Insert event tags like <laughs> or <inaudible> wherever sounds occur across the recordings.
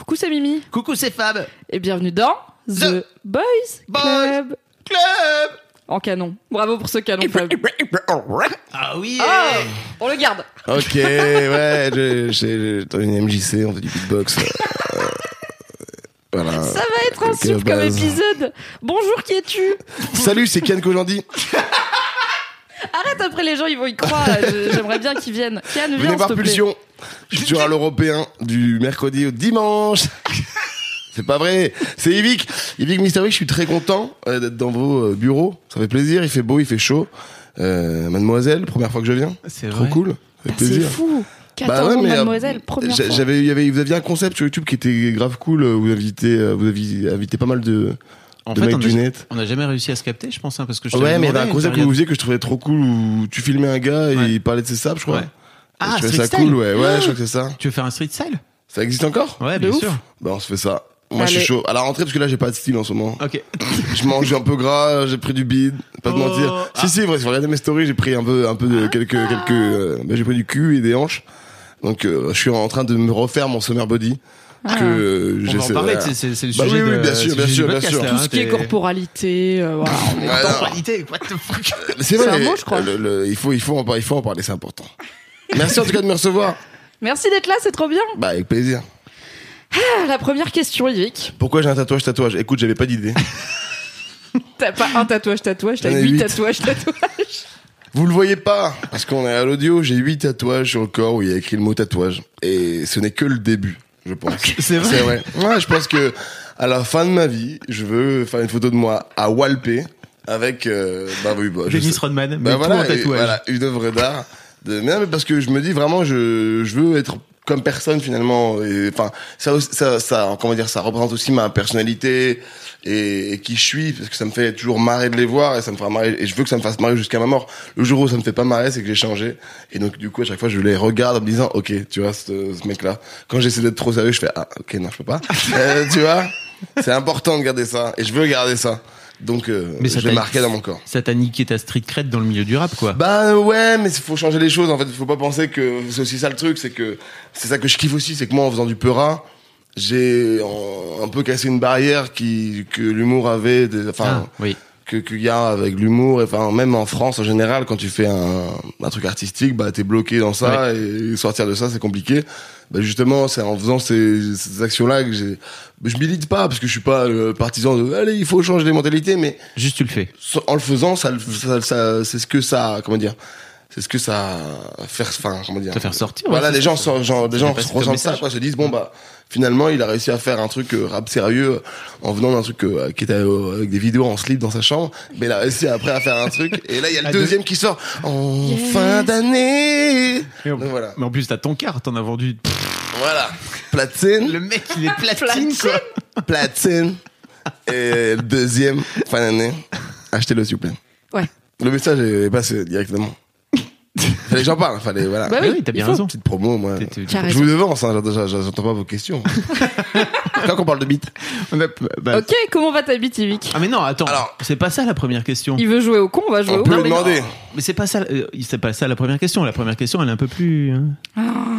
Coucou, c'est Mimi. Coucou, c'est Fab. Et bienvenue dans The, The Boys, Boys Club. Club. En canon. Bravo pour ce canon, Fab. Ah oui. Ah, on le garde. Ok, ouais, j'ai- une MJC, on fait du beatbox. euh, voilà. Ça va être un Ok, souffle comme épisode. Bonjour, qui es-tu? Salut, c'est Ken Kojandi. Arrête, après les gens, ils vont y croire. <laughs> J'aimerais bien qu'ils viennent. Kian, viens, Venez voir. Pulsion. Je suis toujours à l'européen du mercredi au dimanche. <laughs> C'est pas vrai, c'est Yvick. Yvick Mystery, je suis très content euh, d'être dans vos euh, bureaux. Ça fait plaisir, il fait beau, il fait chaud. Euh, mademoiselle, première fois que je viens. C'est Trop vrai. cool. Ça fait Ah, C'est fou. 14 Bah ouais, ans, mais, mademoiselle, première fois. J'avais, il y avait, vous aviez un concept sur YouTube qui était grave cool. Vous invitez, vous aviez invité pas mal de, En de fait, mecs on du a, net. on a jamais réussi à se capter, je pense, hein, parce que je Ouais, mais il y avait un concept que vous faisiez que je trouvais trop cool où tu filmais un gars et Ouais. il parlait de ses sables, je crois. Ouais. Ah, je ça style. cool, ouais, ouais, Ah. je crois que c'est ça. Tu veux faire un street style? Ça existe encore? Ouais, De bien ouf. sûr. Bah, on se fait ça. Moi, je suis chaud. À la rentrée, parce que là, j'ai pas de style en ce moment. Ok. <laughs> Je mange un peu gras, j'ai pris du bide, pas de Oh. mentir. Ah. Si, si, vrai, si vous regardez mes stories, j'ai pris un peu, un peu de, quelques, quelques, euh, bah, j'ai pris du cul et des hanches. Donc, euh, je suis en train de me refaire mon summer body. Ah. Que On va en parler, c'est le Bah sujet oui, oui, de- bien sûr, bien sûr, bien sûr. là, Tout hein, ce qui est t'es- corporalité, euh. Temporalité, what the fuck <laughs> C'est vrai. un mot, je crois. il faut, il faut en parler, il faut en parler, c'est important. Merci en tout cas de me recevoir. Merci d'être là, c'est trop bien. Bah, avec plaisir. Ah, La première question, Yvick. Pourquoi j'ai un tatouage tatouage? Écoute, j'avais pas d'idée. <laughs> T'as pas un tatouage, tatouage, t'as huit. tatouages, tatouages. <laughs> Vous le voyez pas, parce qu'on est à l'audio, j'ai huit tatouages sur le corps où il y a écrit le mot tatouage. Et ce n'est que le début, je pense. C'est vrai C'est vrai. Ouais, je pense que à la fin de ma vie, je veux faire une photo de moi à Walpé avec, euh, bah oui, bah, Dennis Rodman, Bah mais voilà, tout en tatouage. voilà, une œuvre d'art. De, mais non, mais parce que je me dis vraiment, je, je veux être comme personne finalement. Enfin, ça, ça, ça, comment dire, ça représente aussi ma personnalité et, et qui je suis, parce que ça me fait toujours marrer de les voir et ça me fera marrer. Et je veux que ça me fasse marrer jusqu'à ma mort. Le jour où ça me fait pas marrer, c'est que j'ai changé. Et donc du coup, à chaque fois, je les regarde en me disant, ok, tu vois, ce, ce mec-là. Quand j'essaie d'être trop sérieux, je fais, ah, ok, non, je peux pas. <laughs> Euh, tu vois, c'est important de garder ça et je veux garder ça. Donc, euh, Mais ça je l'ai t'a- marqué dans mon corps. Ça t'a niqué ta street cred dans le milieu du rap, quoi. Bah ouais, mais il faut changer les choses. En fait, il faut pas penser que c'est aussi ça le truc, c'est que c'est ça que je kiffe aussi, c'est que moi en faisant du peura, j'ai en- un peu cassé une barrière qui que l'humour avait, enfin Ah, oui. que qu'il y a avec l'humour. et Enfin même en France en général, quand tu fais un, un truc artistique, bah t'es bloqué dans ça et sortir de ça c'est compliqué. Bah justement, c'est en faisant ces, ces actions-là que j'ai. Je milite pas parce que je suis pas le partisan de allez il faut changer les mentalités, mais Juste, tu le fais. en le faisant, ça, ça, ça- c'est ce que ça, comment dire, c'est ce que ça faire, enfin, comment dire, Ça fait ressortir, Voilà, ouais, les gens, sont- genre, des gens ressentent ça, quoi, se disent bon bah, finalement, il a réussi à faire un truc euh, rap sérieux euh, en venant d'un truc euh, qui était euh, avec des vidéos en slip dans sa chambre, mais il a réussi après à faire un truc. Et là, il y a le À deux- deuxième qui sort en fin d'année. Mais en, Donc voilà, mais en plus, t'as ton quart, t'en as vendu. voilà, platine, Le mec, il est platine, quoi. platine. Et le deuxième, fin d'année, achetez-le s'il vous plaît. Ouais. Le message est passé directement. Fallait que j'en parle, fallait, voilà. Bah Ah oui, oui, t'as bien raison. Petite promo, moi. Je vous devance, hein, j'entends- pas vos questions. <laughs> Quand on parle de bite. On bah- Ok, comment va ta bite, Yvick? Ah mais non, attends. Alors- c'est pas ça la première question. Il veut jouer au con, on va jouer On au peut con. le demander. Mais c'est pas ça. euh, c'est pas ça la première question. La première question, elle est un peu plus. hein.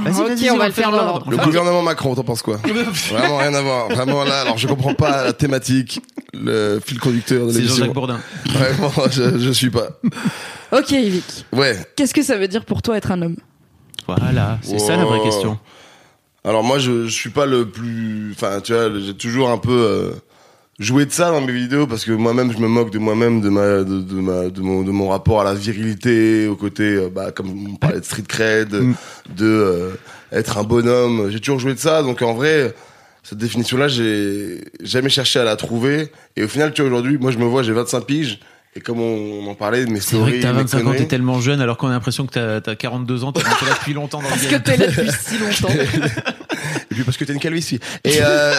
Vas-y, ok, vas-y, on va le faire dans l'ordre. Le gouvernement Macron, t'en penses quoi? <laughs> Vraiment rien à voir. Vraiment là, alors je comprends pas la thématique, le fil conducteur de C'est l'émission. Jean-Jacques Bourdin. Vraiment, je, je suis pas. Ok, Yvick. Ouais. Qu'est-ce que ça veut dire pour toi être un homme Voilà, c'est ça la vraie Oh. question. Alors moi, je, je suis pas le plus. Enfin, tu vois, j'ai toujours un peu euh, joué de ça dans mes vidéos parce que moi-même, je me moque de moi-même, de ma, de, de ma, de mon, de mon rapport à la virilité, au côté, euh, bah, comme on parlait de street cred, Mm. de euh, être un bonhomme. J'ai toujours joué de ça, donc en vrai. Cette définition-là, j'ai jamais cherché à la trouver. Et au final, tu vois, aujourd'hui, moi, je me vois, j'ai 25 piges. Et comme on, on en parlait mes C'est vrai que t'as mes 25 ans, t'es tellement jeune alors qu'on a l'impression que t'as as 42 ans, t'as été là depuis longtemps dans le Parce que game. t'es là depuis si longtemps. <laughs> Et puis parce que t'as une calvitie. Et euh,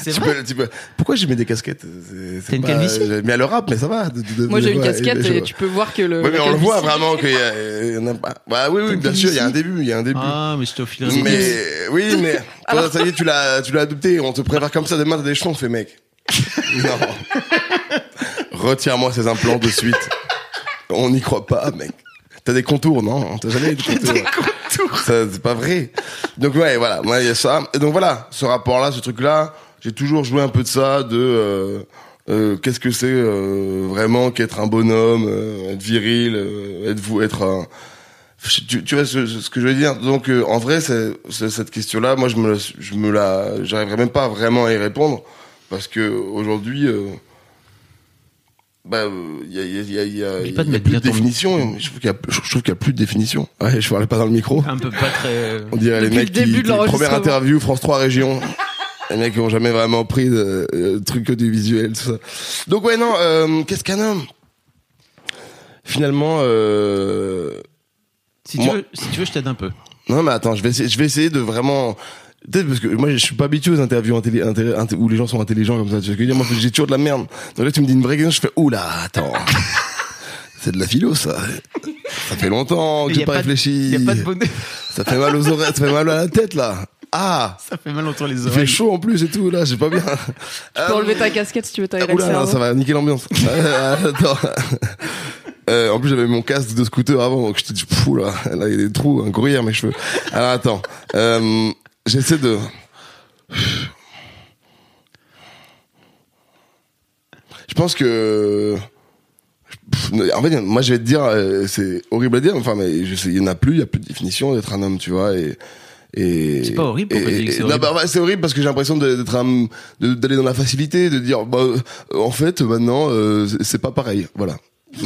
C'est <laughs> tu vrai peux- tu peux- Pourquoi j'ai mis des casquettes? C'est- c'est T'as une pas- calvitie? J'avais mis à le rap, mais ça va. de- de- de- Moi j'ai une ouais, casquette je- et tu peux voir que le. Ouais, mais la on le voit calvitie- vraiment qu'il y, a- il y en a pas. Bah oui, oui, T'as bien sûr, il y a un début, il y a un début. Ah, mais je te filerai des mais oui, mais <laughs> toi, ça y est, tu l'as, tu l'as adopté. On te prépare comme ça. Demain, t'as des cheveux, on fait mec. non. Retire-moi ces implants de suite. <laughs> On n'y croit pas, mec. T'as des contours, non T'as jamais eu de contours. Ça, c'est pas vrai. Donc ouais, voilà. Moi, il y a ça. Et donc voilà, ce rapport-là, ce truc-là, j'ai toujours joué un peu de ça, de euh, euh, qu'est-ce que c'est euh, vraiment qu'être un bonhomme, être viril, être vous, être un tu, tu vois ce, ce que je veux dire? Donc en vrai c'est, cette question là moi je me je me la j'arriverai même pas vraiment à y répondre parce que aujourd'hui bah il y a il y a il y a, il y a, y pas de a mettre plus de définition je trouve qu'il y a je trouve qu'il y a plus de définition ouais je parlais pas dans le micro Un peu pas très. <laughs> on dirait Depuis les mecs le début qui, de l'enregistrement. première interview France 3 région les mecs qui ont jamais vraiment pris de euh, trucs audiovisuels tout ça donc ouais non euh, qu'est-ce qu'un homme? Finalement euh, Si tu Moi- veux, si tu veux, je t'aide un peu. non mais attends, je vais essayer, je vais essayer de vraiment peut-être parce que moi je suis pas habitué aux interviews intelli- intelli- inté- où les gens sont intelligents comme ça. Tu vois ce que je veux dire? Moi j'ai toujours de la merde. Donc là tu me dis une vraie question, je fais oula, attends. <laughs> C'est de la philo ça. Ça fait longtemps que j'ai pas, réfléchi. Y a pas de bonnet. Ça fait mal aux oreilles, ça fait mal à la tête là. Ah, Ça fait mal entre les il fait oreilles. chaud en plus et tout là, j'ai pas bien. Tu peux enlever ta casquette si tu veux t'aérer le ça va niquer l'ambiance. <laughs> Euh, attends. Euh, en plus, j'avais mon casque de scooter avant, donc je te dis, fou là, là, il y a des trous, un gruyère, mes cheveux. Alors, attends. Euh, j'essaie de... Je pense que... En fait, moi, je vais te dire, euh, c'est horrible à dire, enfin, mais je sais, il y en a plus, il y a plus de définition d'être un homme, tu vois, et... et C'est pas horrible, c'est horrible bah, c'est horrible parce que j'ai l'impression d'être un, d'aller dans la facilité, de dire, bah, euh, en fait, maintenant, euh, c'est- pas pareil, voilà. <laughs>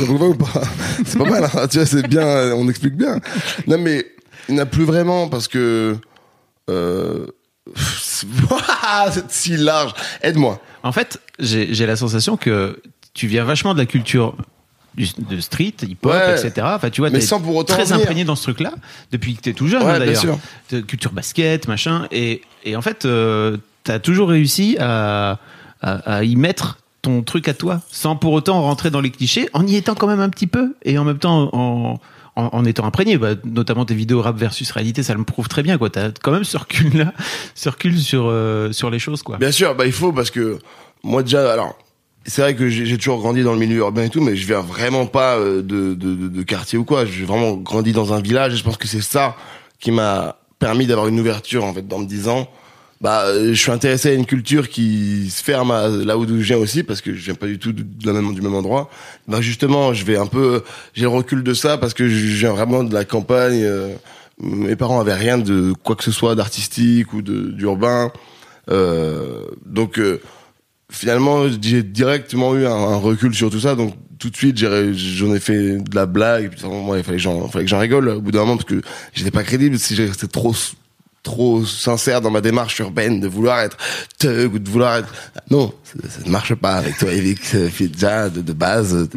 C'est pas mal, hein, tu vois, c'est bien, on explique bien. Non, mais il n'y en a plus vraiment parce que, euh, <laughs> c'est si large. Aide-moi. En fait, j'ai la sensation que tu viens vachement de la culture du- de street, hip-hop, Ouais. etc. Enfin, tu vois, Mais sans pour autant très imprégné dans ce truc-là depuis que t'es tout jeune, Ouais, hein, d'ailleurs. Culture basket, machin. Et, et en fait, euh, t'as toujours réussi à, à, à y mettre ton truc à toi, sans pour autant rentrer dans les clichés, en y étant quand même un petit peu, et en même temps en, en, en étant imprégné. Bah, notamment tes vidéos rap versus réalité, ça le prouve très bien. quoi. T'as quand même ce recul-là, <laughs> ce recul sur, euh, sur les choses. quoi. Bien sûr, bah, il faut parce que moi déjà, alors, c'est vrai que j'ai toujours grandi dans le milieu urbain et tout, mais je viens vraiment pas euh, de, de, de, de quartier ou quoi. J'ai vraiment grandi dans un village et je pense que c'est ça qui m'a permis d'avoir une ouverture en fait dans me disant bah euh, je suis intéressé à une culture qui se ferme à là où je viens aussi parce que je viens pas du tout du même endroit. Bah justement je vais un peu j'ai le recul de ça parce que je viens vraiment de la campagne euh, mes parents avaient rien de quoi que ce soit d'artistique ou d'urbain. Euh, donc euh, finalement j'ai directement eu un, recul sur tout ça. Donc tout de suite j'en ai fait de la blague et puis il fallait que j'en rigole au bout d'un moment parce que j'étais pas crédible. Si j'étais trop trop sincère dans ma démarche urbaine de vouloir être thug ou de vouloir être non ça, ne marche pas avec toi Eric. Déjà de, base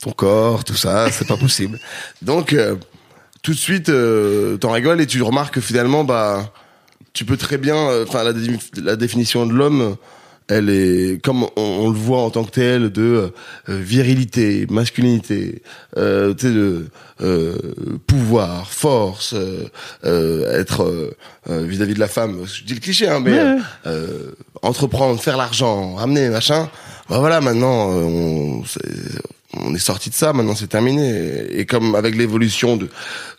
ton corps tout ça c'est pas possible. Donc euh, tout de suite euh, t'en rigoles et tu remarques que finalement bah tu peux très bien euh, enfin la définition de l'homme elle est comme on, on le voit en tant que tel de euh, virilité, masculinité, euh, tu sais de euh, pouvoir, force, euh, euh, être euh, vis-à-vis de la femme. Je dis le cliché, hein, mais Ouais. euh, entreprendre, faire l'argent, ramener machin. Bah voilà, maintenant on, on est sorti de ça. Maintenant c'est terminé. Et comme avec l'évolution de,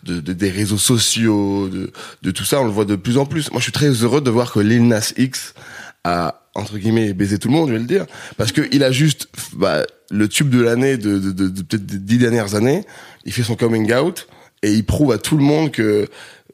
de, de- des réseaux sociaux, de, de tout ça, on le voit de plus en plus. Moi je suis très heureux de voir que Lil Nas X a entre guillemets baisé tout le monde, je vais le dire, parce que il a juste bah, le tube de l'année de, de, de, de peut-être des dix dernières années. Il fait son coming out et il prouve à tout le monde que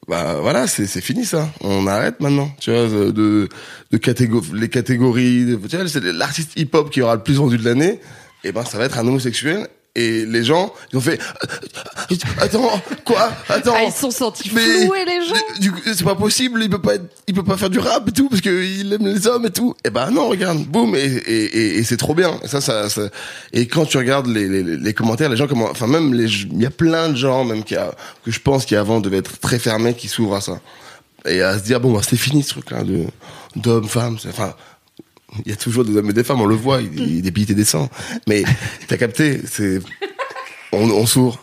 bah voilà c'est c'est fini ça on arrête maintenant tu vois de de, de catégo- les catégories tu vois c'est l'artiste hip hop qui aura le plus vendu de l'année et ben ça va être un homosexuel Et les gens, ils ont fait, euh, attends, quoi, attends. Ah, ils sont sentis Mais- floués, les gens. Du coup, c'est pas possible, il peut pas être, il peut pas faire du rap et tout parce que il aime les hommes et tout. Et ben non, regarde, boum et, et, et, et c'est trop bien. Ça, ça, ça- et quand tu regardes les, les, les commentaires, les gens comment, enfin même les, il y a plein de gens même qui a, que je pense qui avant devaient être très fermés, qui s'ouvrent à ça et à se dire bon, bah, c'est fini ce truc-là de d'hommes, femmes, enfin. <laughs> Il y a toujours des hommes et des femmes, on le voit, il, il et descend. Mais t'as capté, c'est, on, on s'ouvre.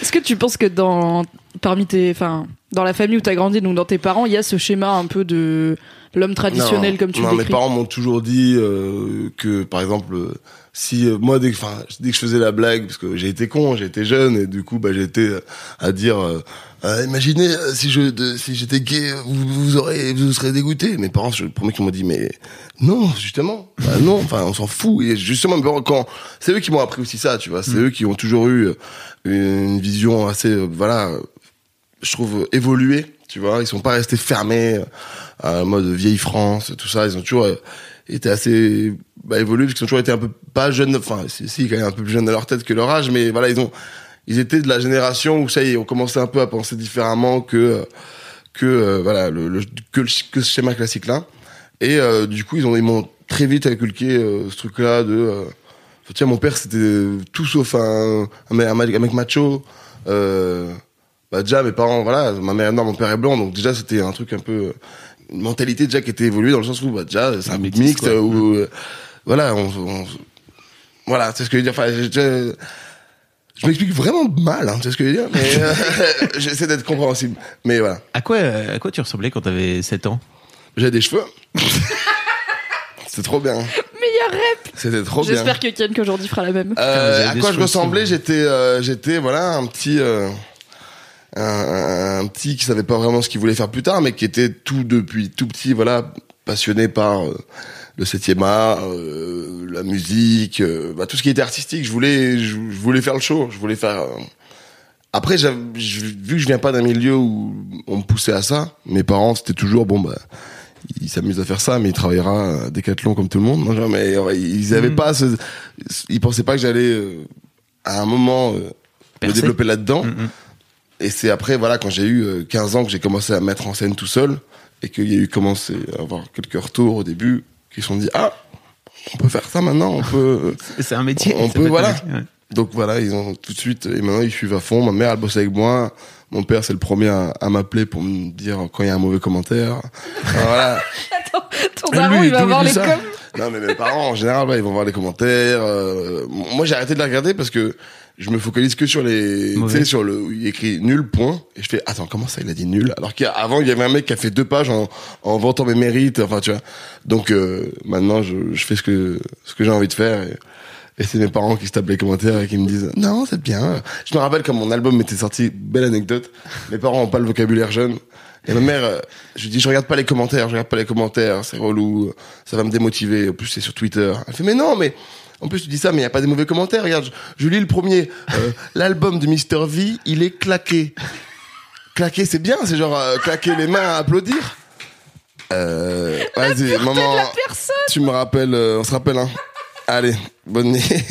Est-ce que tu penses que dans parmi tes, enfin, dans la famille où t'as grandi, donc dans tes parents, il y a ce schéma un peu de l'homme traditionnel Non, comme tu non, le mes décris? parents m'ont toujours dit euh, que, par exemple, si euh, moi dès que, enfin, dès que je faisais la blague, parce que j'ai été con, j'ai été jeune et du coup, bah, été euh, à dire, euh, Euh, imaginez si je, de- si j'étais gay, vous, vous aurez, vous serez dégoûté. Mes parents, je, le premier qui m'ont dit, mais non, justement, bah non, enfin, on s'en fout. Et justement, quand c'est eux qui m'ont appris aussi ça, tu vois, c'est eux qui ont toujours eu une vision assez, voilà, je trouve évoluée, tu vois. Ils sont pas restés fermés à la mode vieille France, tout ça. Ils ont toujours été assez bah, évolués parce qu'ils ont toujours été un peu pas jeunes, enfin, si, quand même un peu plus jeunes à leur tête que leur âge, mais voilà, ils ont, ils étaient de la génération où ça y est, on commençait un peu à penser différemment que que euh, voilà le, le- que, le- que ce schéma classique là. Et euh, du coup, ils ont ils m'ont très vite inculqué euh, ce truc là de euh, tiens mon père c'était tout sauf un un mec, un mec- un mec macho. Euh, bah déjà mes parents voilà ma mère est noire mon père est blanc donc déjà c'était un truc un peu une mentalité déjà qui était évoluée dans le sens où bah déjà c'est un quoi. où euh, voilà on, on- voilà c'est ce que je veux dire enfin je, je- je m'explique vraiment mal hein, tu sais ce que je veux dire mais <laughs> euh, <laughs> j'essaie d'être compréhensible mais voilà À quoi, à quoi tu ressemblais quand t'avais 7 ans? J'avais des cheveux. <laughs> C'était trop bien. Meilleur rep C'était trop bien. J'espère que Ken qu'aujourd'hui fera la même. Euh, à quoi je ressemblais J'étais, euh, j'étais voilà un petit, euh, un, un- un petit qui savait pas vraiment ce qu'il voulait faire plus tard, mais qui était tout depuis tout petit, voilà, passionné par euh, le septième art, euh, la musique, euh, bah, tout ce qui était artistique. Je voulais, je, je voulais faire le show. Je voulais faire. euh, Après, vu que je viens pas d'un milieu où on me poussait à ça, mes parents c'était toujours bon bah il s'amuse à faire ça, mais il travaillera à Decathlon comme tout le monde. Non, mais ils avaient Mhm. pas ce, ils pensaient pas que j'allais à un moment me développer là-dedans. Mhm. Et c'est après, voilà, quand j'ai eu euh, 15 ans que j'ai commencé à me mettre en scène tout seul et qu'il y a eu commencé à avoir quelques retours au début qui se sont dit ah on peut faire ça maintenant, on peut. <laughs> C'est un métier. On peut, voilà. métier, ouais. Donc voilà, ils ont tout de suite et maintenant ils suivent à fond. Ma mère elle bosse avec moi. Mon père c'est le premier à, à m'appeler pour me dire quand il y a un mauvais commentaire. Alors, voilà. <laughs> Attends, ton daron, lui, il va voir les coms. Non, mais mes parents, en général, ils vont voir les commentaires. euh, moi, j'ai arrêté de les regarder parce que je me focalise que sur les, tu sais, sur le, où il écrit nul point. Et je fais, attends, comment ça, il a dit nul? Alors qu'avant, il y avait un mec qui a fait deux pages en, en vantant mes mérites. Enfin, tu vois. Donc, euh, maintenant, je, je fais ce que, ce que j'ai envie de faire. Et, et c'est mes parents qui se tapent les commentaires et qui me disent, non, c'est bien. Je me rappelle quand mon album était sorti, belle anecdote. Mes parents ont pas le vocabulaire jeune. Et ma mère, euh, je lui dis, je regarde pas les commentaires, je regarde pas les commentaires, c'est relou, ça va me démotiver. En plus, c'est sur Twitter. Elle fait, mais non, mais en plus, tu dis ça, mais il y a pas des mauvais commentaires. Regarde, je, je lis le premier. Euh, <laughs> L'album de Mr. V, il est claqué. Claqué, c'est bien, c'est genre euh, claquer les mains à applaudir. Euh, vas-y, maman, tu me rappelles, euh, on se rappelle, hein. Allez, bonne nuit. <laughs>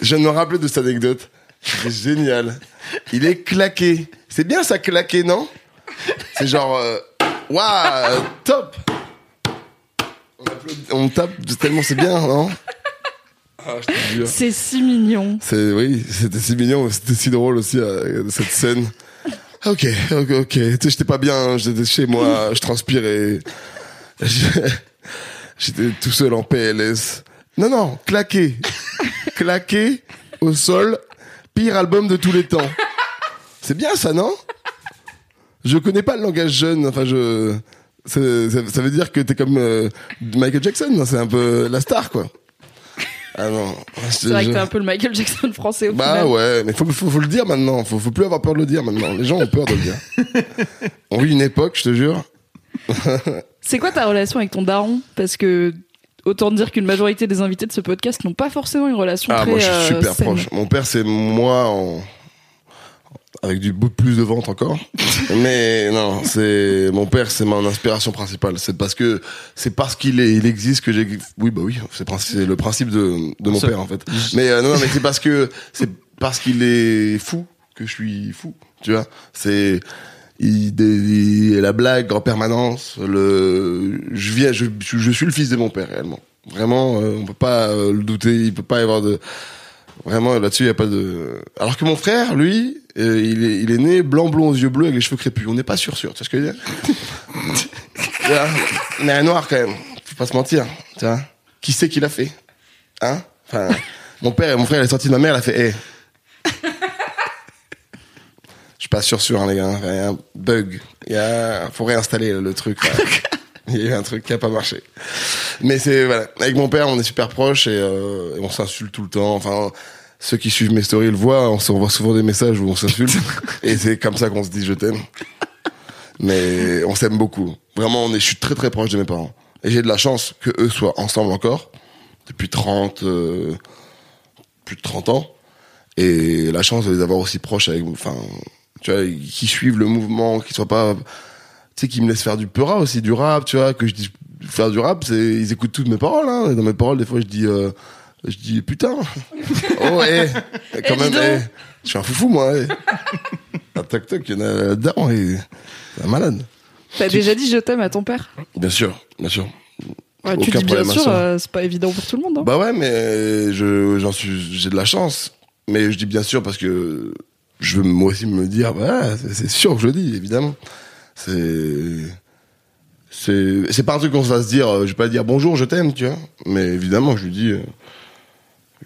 Je me rappeler de cette anecdote. C'est génial. Il est claqué. C'est bien ça, claqué, non? C'est genre, waouh, top. On, applaudit- on tape tellement c'est bien, non? Ah. C'est si mignon. C'est oui, c'était si mignon, c'était si drôle aussi euh, cette scène. Ok, ok, ok. Tu sais, j'étais pas bien, j'étais chez moi, je transpirais. J'étais tout seul en PLS. Non, non, claqué, claqué au sol, pire album de tous les temps. C'est bien ça, non? Je connais pas le langage jeune. Enfin, je. Ça, ça veut dire que t'es comme euh, Michael Jackson. C'est un peu la star, quoi. Ah non. C'est vrai que t'es un peu le Michael Jackson français au Bah final. ouais, mais faut, faut, faut le dire maintenant. Faut, faut plus avoir peur de le dire maintenant. Les gens ont peur de le dire. On vit une époque, je te jure. <laughs> C'est quoi ta relation avec ton daron? Parce que autant dire qu'une majorité des invités de ce podcast n'ont pas forcément une relation Ah, très moi, je suis euh, super proche. Mon père, c'est moi en... avec du beaucoup plus de ventre encore. <laughs> Mais non, c'est mon père, c'est mon inspiration principale. C'est parce que c'est parce qu'il est, il existe que j'ai. Oui, bah oui, c'est le principe de, de mon père en fait. Mais euh, non, non, mais c'est parce que c'est parce qu'il est fou que je suis fou. Tu vois, c'est il, il- la blague en permanence. Le, je viens, je, je, je suis le fils de mon père réellement. Vraiment, euh, on peut pas euh, le douter. Il peut pas y avoir de Vraiment, là-dessus, il n'y a pas de... Alors que mon frère, lui, euh, il, est, il est né blanc, blond, aux yeux bleus, avec les cheveux crépus. On n'est pas sûr, sûr. Tu vois ce que je veux dire <laughs> Tu vois Mais un noir, quand même. Faut pas se mentir. Tu vois Qui sait qui l'a fait Hein? Enfin, mon père et mon frère, est sorti de ma mère, il a fait... Hey. Je suis pas sûr, sûr, hein, les gars. Il y a un bug. Il y a... Faut réinstaller le truc. là. <laughs> Il y a eu un truc qui a pas marché. Mais c'est voilà, avec mon père, on est super proches et, euh, et on s'insulte tout le temps. Enfin, ceux qui suivent mes stories le voient, on s'envoie souvent des messages où on s'insulte <laughs> et c'est comme ça qu'on se dit je t'aime. Mais on s'aime beaucoup. Vraiment, on est, je suis très très proche de mes parents et j'ai de la chance que eux soient ensemble encore depuis 30 euh, plus de 30 ans et la chance de les avoir aussi proches avec enfin tu vois qui suivent le mouvement, qui soient pas tu sais, qui me laissent faire du peura aussi, du rap, tu vois, que je dis faire du rap, c'est ils écoutent toutes mes paroles. Hein. Dans mes paroles, des fois, je dis, euh, je dis putain. <laughs> oh, eh, quand Eh, même, dis donc. eh, je suis un foufou moi. Eh. Un toc toc, il y en a là-dedans, et c'est un malade. T'as déjà dit je t'aime à ton père Bien sûr, bien sûr. Ouais, Tu Aucun dis bien problème à sûr, euh, c'est pas évident pour tout le monde. Hein. Bah ouais, mais je j'en suis, j'ai de la chance. Mais je dis bien sûr parce que je veux moi aussi me dire, bah, c'est c'est sûr que je le dis, évidemment. C'est c'est c'est pas un truc qu'on se va se dire. euh, Je vais pas dire bonjour, je t'aime, tu vois. Mais évidemment, je lui dis, euh,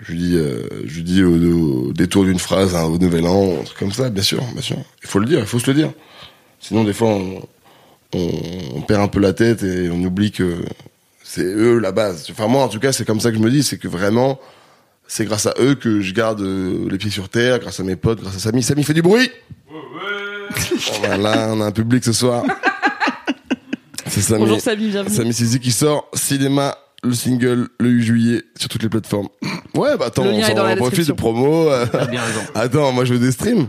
je lui dis, euh, je lui dis au, au détour d'une phrase, hein, au nouvel an, un truc comme ça, bien sûr, bien sûr. Il faut le dire, il faut se le dire. Sinon, des fois, on, on, on perd un peu la tête et on oublie que c'est eux la base. Enfin moi en tout cas c'est comme ça que je me dis, c'est que vraiment c'est grâce à eux que je garde euh, les pieds sur terre, grâce à mes potes, grâce à Samy. Samy fait du bruit. Bon, voilà, on a un public ce soir. C'est Samy. Bonjour Samy, bienvenue. Samy Sizi qui sort cinéma le single le 8 juillet sur toutes les plateformes. Ouais bah attends, Le lien on dans s'en la profite de description. promo. euh. T'as bien raison. <laughs> Attends, moi je veux des streams.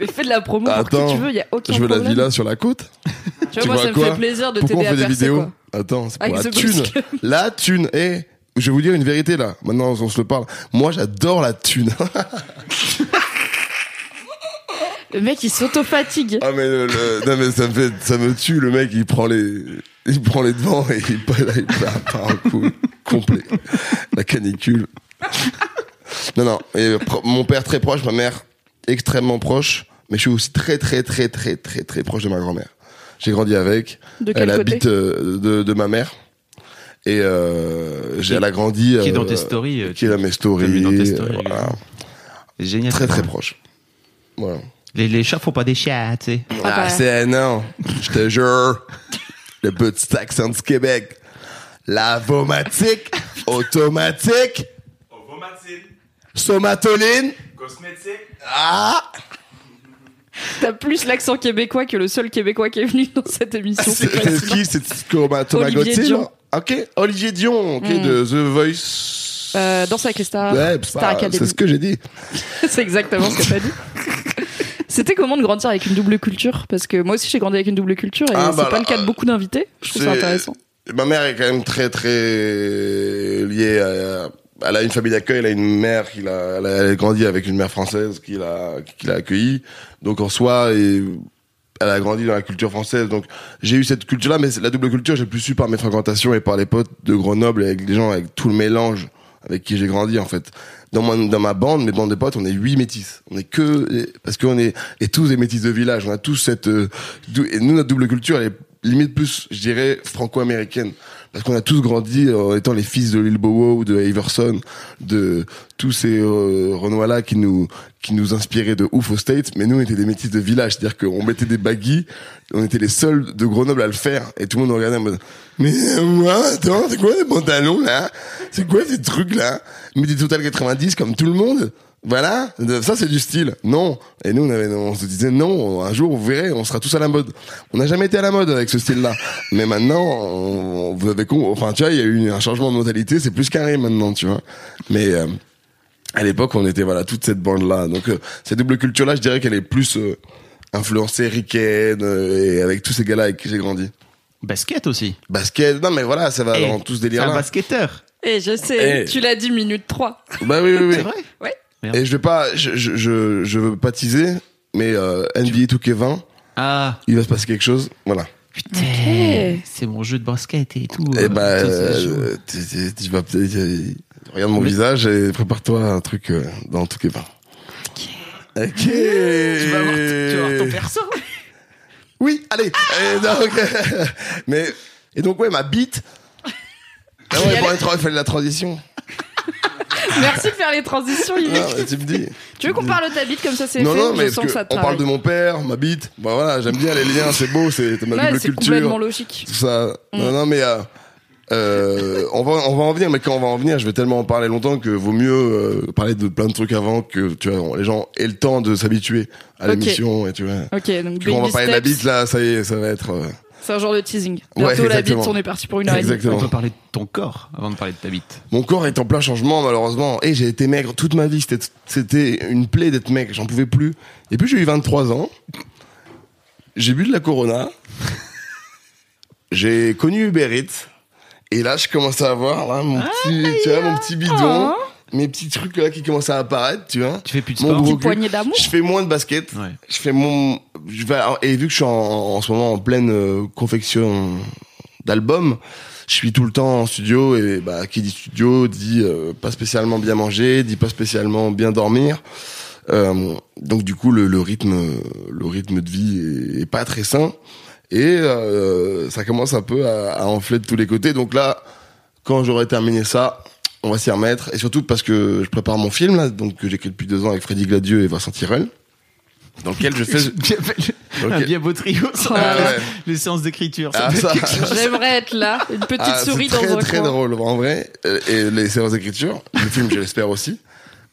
Mais fais de la promo pour Attends, qui tu veux, y a aucun Je veux la problème. villa sur la côte. Tu Tu vois, moi vois ça me quoi fait plaisir de Pourquoi on t'aider fait à des percer, vidéos quoi. Attends, c'est pour Avec la The thune. La thune. Eh, je vais vous dire une vérité là. Maintenant, on se le parle. Moi, j'adore la thune. Le mec il s'auto-fatigue. ah mais, le, le- non mais ça me fait, ça me tue. Le mec, il prend les, il prend les devants et il part, <laughs> il part, part un coup complet. La canicule. <laughs> non non. Et mon père très proche, ma mère extrêmement proche. Mais je suis aussi très très très très très très proche de ma grand-mère. J'ai grandi avec. De quel Elle côté habite euh, de, de ma mère. Et euh, j'ai, elle a grandi. Qui est dans euh, tes stories. euh, Qui est dans mes stories. dans tes stories, voilà. génial. Très très proche. Voilà. Les, les chats font pas des chats, tu sais. Ah bah. c'est non. Je te jure. Le petit accent du Québec. Lavomatique. Automatique. Somatoline. Ah! T'as plus l'accent québécois que le seul québécois qui est venu dans cette émission. C'est qui? C'est Olivier Dion. Ok. Olivier Dion. Ok. Mm. De The Voice. Euh, Danse avec les stars, Ouais, Star bah, Academy. c'est ce que j'ai dit. <laughs> C'est exactement ce que t'as dit. <laughs> C'était comment de grandir avec une double culture? Parce que moi aussi j'ai grandi avec une double culture et Ah, c'est bah, pas là, le cas de beaucoup d'invités. Je trouve ça C'est- intéressant. Ma mère est quand même très très liée à, elle a une famille d'accueil, elle a une mère qui l'a, elle a, grandi avec une mère française qui l'a, qui l'a accueillie. Donc en soi, et, elle a grandi dans la culture française. Donc j'ai eu cette culture-là, mais la double culture, j'ai plus su par mes fréquentations et par les potes de Grenoble, avec les gens, avec tout le mélange avec qui j'ai grandi en fait. Dans ma, dans ma bande, mes bandes de potes, on est huit métis. On est que parce qu'on est et tous des métis de village. On a tous cette euh, et nous notre double culture, est limite plus, je dirais, franco-américaine. Parce qu'on a tous grandi en étant les fils de Lil Bowo de Iverson, de tous ces euh, Renois-là qui nous qui nous inspiraient de ouf aux States. Mais nous, on était des métis de village, c'est-à-dire qu'on mettait des baggy, on était les seuls de Grenoble à le faire, et tout le monde regardait en mode mais euh, moi, attends, c'est quoi les pantalons là? C'est quoi ces trucs là Mais des Total 90 comme tout le monde voilà, ça c'est du style. Non. Et nous on avait, on se disait non. Un jour vous verrez, on sera tous à la mode. On n'a jamais été à la mode avec ce style-là. Mais maintenant, on- vous avez con. Enfin, tu vois, il y a eu un changement de mentalité. C'est plus carré maintenant, tu vois. Mais euh, À l'époque, on était voilà toute cette bande là. Donc euh, cette double culture là, je dirais qu'elle est plus euh, influencée ricaine euh, et avec tous ces gars-là avec qui j'ai grandi. Basket aussi. Basket, non mais voilà, ça va Eh, dans tout ce C'est délire un basketteur. Et je sais, Eh. tu l'as dit minute 3. Bah oui oui oui. C'est vrai? Ouais. Merde. Et je vais pas, je je je, je veux pas teaser, mais euh, NBA 2K20, Ah, il va se passer quelque chose, voilà. putain. Ok. C'est mon jeu de basket et tout. Et euh, bah, ça, c'est chaud. euh, tu- tu tu vas peut-être, euh, regarde mon visage et prépare-toi un truc euh, dans 2K20. Ok. Tu vas avoir, tu vas avoir ton perso. <laughs> Oui, allez. Et donc, <laughs> mais et donc ouais, ma bite. Ah ouais, pour <laughs> être, il fallait la transition. <laughs> Merci de faire les transitions, Yves. Mais tu me dis. Tu veux qu'on parle de ta bite comme ça c'est Non, fait non, mais Je sens que que ça te on parle de mon père, ma bite. Bah voilà, j'aime bien les liens, c'est beau, c'est ma Ouais, double c'est complètement culture. logique. Tout ça. Non, non, mais euh, euh, on va on va en venir, mais quand on va en venir, je vais tellement en parler longtemps que vaut mieux euh, parler de plein de trucs avant que tu vois les gens aient le temps de s'habituer à Ok. l'émission et tu vois. Ok, donc on va parler de la bite là, ça y est, ça va être. C'est un genre de teasing. Ouais, Bientôt la bite, on est parti pour une heure et demie. Exactement. On peut parler de ton corps avant de parler de ta bite. Mon corps est en plein changement malheureusement. Et j'ai été maigre toute ma vie. C'était- une plaie d'être maigre. J'en pouvais plus. Et puis j'ai eu 23 ans. J'ai bu de la Corona. j'ai connu Uber Eats. Et là, je commence à avoir là, mon petit, tu vois, mon petit bidon, Oh. Mes petits trucs là qui commencent à apparaître, tu vois. Tu fais plus de Mon sport Petite poignée d'amour. Je fais moins de basket. Ouais. Je fais mon, je vais, et vu que je suis en, en ce moment en pleine euh, confection d'albums, je suis tout le temps en studio et bah qui dit studio dit euh, pas spécialement bien manger, dit pas spécialement bien dormir. Euh, donc du coup le, le rythme, le rythme de vie est, est pas très sain et euh, ça commence un peu à, à enfler de tous les côtés. Donc là, quand j'aurai terminé ça, on va s'y remettre et surtout parce que je prépare mon film là, donc que j'écris depuis deux ans avec Freddy Gladieux et Vincent Tirel, dans lequel je fais. <laughs> Un bien beau trio. ça. Oh là. <laughs> Les séances d'écriture. Ah. J'aimerais être là, une petite Ah, souris c'est très, dans un très coin. drôle en vrai et les séances d'écriture le film je l'espère aussi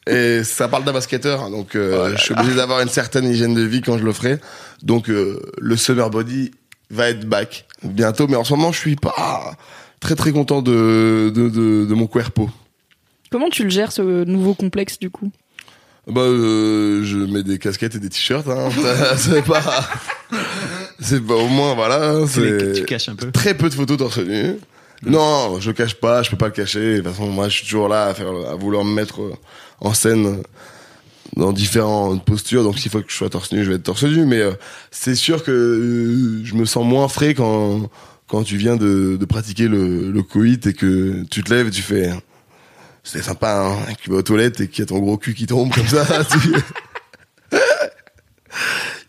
et ça parle d'un basketteur hein, donc euh, je suis obligé d'avoir une certaine hygiène de vie quand je le ferai donc euh, le summer body va être back bientôt mais en ce moment je suis pas très très content de de, de, de mon cuerpo Comment tu le gères ce nouveau complexe du coup? Bah euh, je mets des casquettes et des t-shirts hein. <laughs> C'est pas c'est pas au moins voilà c'est tu caches un peu. très peu de photos torse nu. Non, je cache pas, je peux pas le cacher. De toute façon, moi, je suis toujours là à faire, à vouloir me mettre en scène dans différentes postures. Donc, s'il faut que je sois torse nu, je vais être torse nu. Mais euh, c'est sûr que euh, je me sens moins frais quand quand tu viens de, de pratiquer le, le coït et que tu te lèves et tu fais. C'est sympa, hein, et que tu vas aux toilettes et qu'il y a ton gros cul qui tombe comme ça. <laughs> tu- Il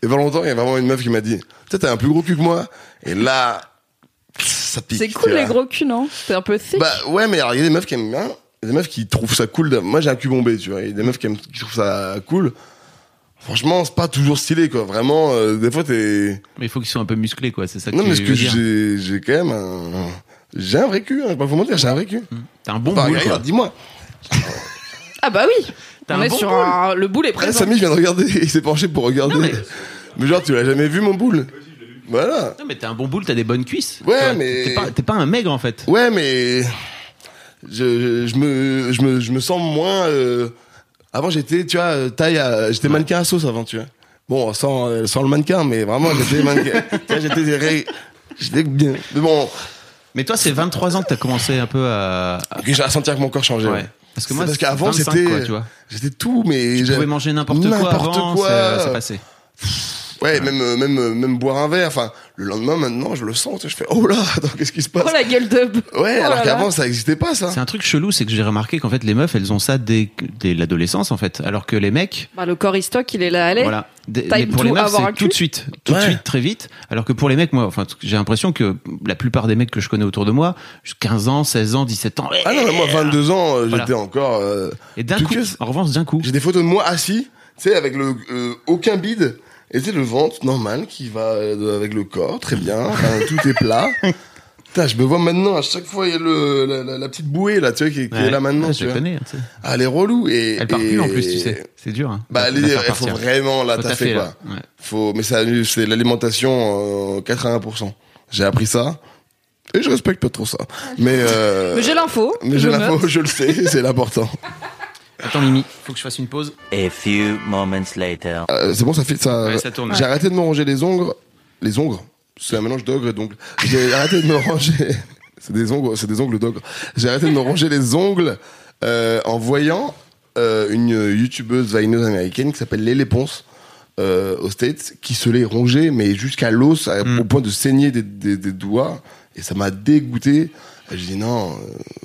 y a pas longtemps, il y a vraiment une meuf qui m'a dit, tu t'as un plus gros cul que moi. Et là, ça pique. C'est tu cool les gros culs, non? C'est un peu thick. Bah ouais, mais alors il y a des meufs qui aiment bien, il y a des meufs qui trouvent ça cool. de- Moi j'ai un cul bombé, tu vois. Il y a des meufs qui, aiment, qui trouvent ça cool. Franchement, c'est pas toujours stylé, quoi. Vraiment, euh, des fois t'es. Mais il faut qu'ils soient un peu musclés, quoi. C'est ça que Non, tu mais ce veux que dire. j'ai, j'ai quand même un. J'ai un vrai cul, hein. Pas vous mentir, j'ai un vrai cul. T'as un bon Enfin, boule, regarde, quoi. dis-moi. Ah bah oui T'as On un est bon sur boule. un... Le boule est Ah, présent. Samy vient de regarder, <laughs> il s'est penché pour regarder. Non, mais- mais... genre, tu l'as jamais vu mon boule? Voilà. Non, mais t'as un bon boule, t'as des bonnes cuisses. Ouais, mais- T'es pas, t'es pas un maigre, en fait. Ouais, mais je, je, je me, je me, je me sens moins. euh, Avant, j'étais, tu vois, euh, taille, à- j'étais mannequin à sauce avant, tu vois. Bon, sans, euh, sans le mannequin, mais vraiment, j'étais mannequin. <laughs> j'étais, j'étais bien. Mais bon, Mais toi, c'est 23 ans que t'as commencé un peu à. à- j'ai à sentir que mon corps changeait. Ouais. Parce que C'est moi, parce qu'avant, 25, c'était, quoi, tu vois. j'étais tout, mais Tu pouvais manger n'importe quoi N'importe quoi. ça, ça passait. Ouais, même, euh, même, euh, même boire un verre. Enfin, le lendemain, maintenant, je le sens. tu sais, Je fais, oh là, <laughs> attends, qu'est-ce qui se passe? Oh la gueule de... Ouais, Oh alors qu'avant, ça existait pas, ça. C'est un truc chelou, c'est que j'ai remarqué qu'en fait, les meufs, elles ont ça dès, dès l'adolescence, en fait. Alors que les mecs, Bah, le corps stock, il est là, allez. voilà. Time mais pour les meufs, c'est tout de suite. Tout de suite, très vite. Alors que pour les mecs, moi, enfin, j'ai l'impression que la plupart des mecs que je connais autour de moi, 15 ans, 16 ans, 17 ans, Ah non, mais moi, 22 ans, euh, Voilà. j'étais encore. euh, et d'un coup, que- en revanche, d'un coup, J'ai des photos de moi assis, tu sais, avec le euh, aucun bide, et sais, le ventre normal qui va euh, avec le corps, très bien, enfin, <laughs> tout est plat. Putain, je me vois maintenant, à chaque fois, il y a le, la, la- la petite bouée, là, tu vois, qui, qui Ouais. est là maintenant, Ouais, tu je vois. connais, tu sais. Ah, elle est relou, et... Elle part et- plus en plus, tu sais. C'est dur. Hein, Bah, elle faut vraiment la taffer, quoi. Ouais. Faut, mais ça, c'est l'alimentation, euh, 80%. J'ai appris ça, et je respecte pas trop ça. Mais, euh, Mais j'ai l'info. mais j'ai l'info, je le sais, c'est l'important. <laughs> Attends, Mimi, faut que je fasse une pause. A few moments later. Euh, c'est bon, ça fait ça. Ouais, ça tourne. J'ai arrêté de me ronger les ongles. Les ongles. C'est un mélange d'ogre et d'ongles. J'ai <laughs> arrêté de me ronger. C'est des ongles, c'est des ongles d'ogre. J'ai arrêté de me ronger les ongles euh, en voyant euh, une youtubeuse vineuse américaine qui s'appelle Lélé Ponce euh, aux States qui se les rongeait mais jusqu'à l'os Mm. au point de saigner des, des, des doigts et ça m'a dégoûté. J'ai dit non,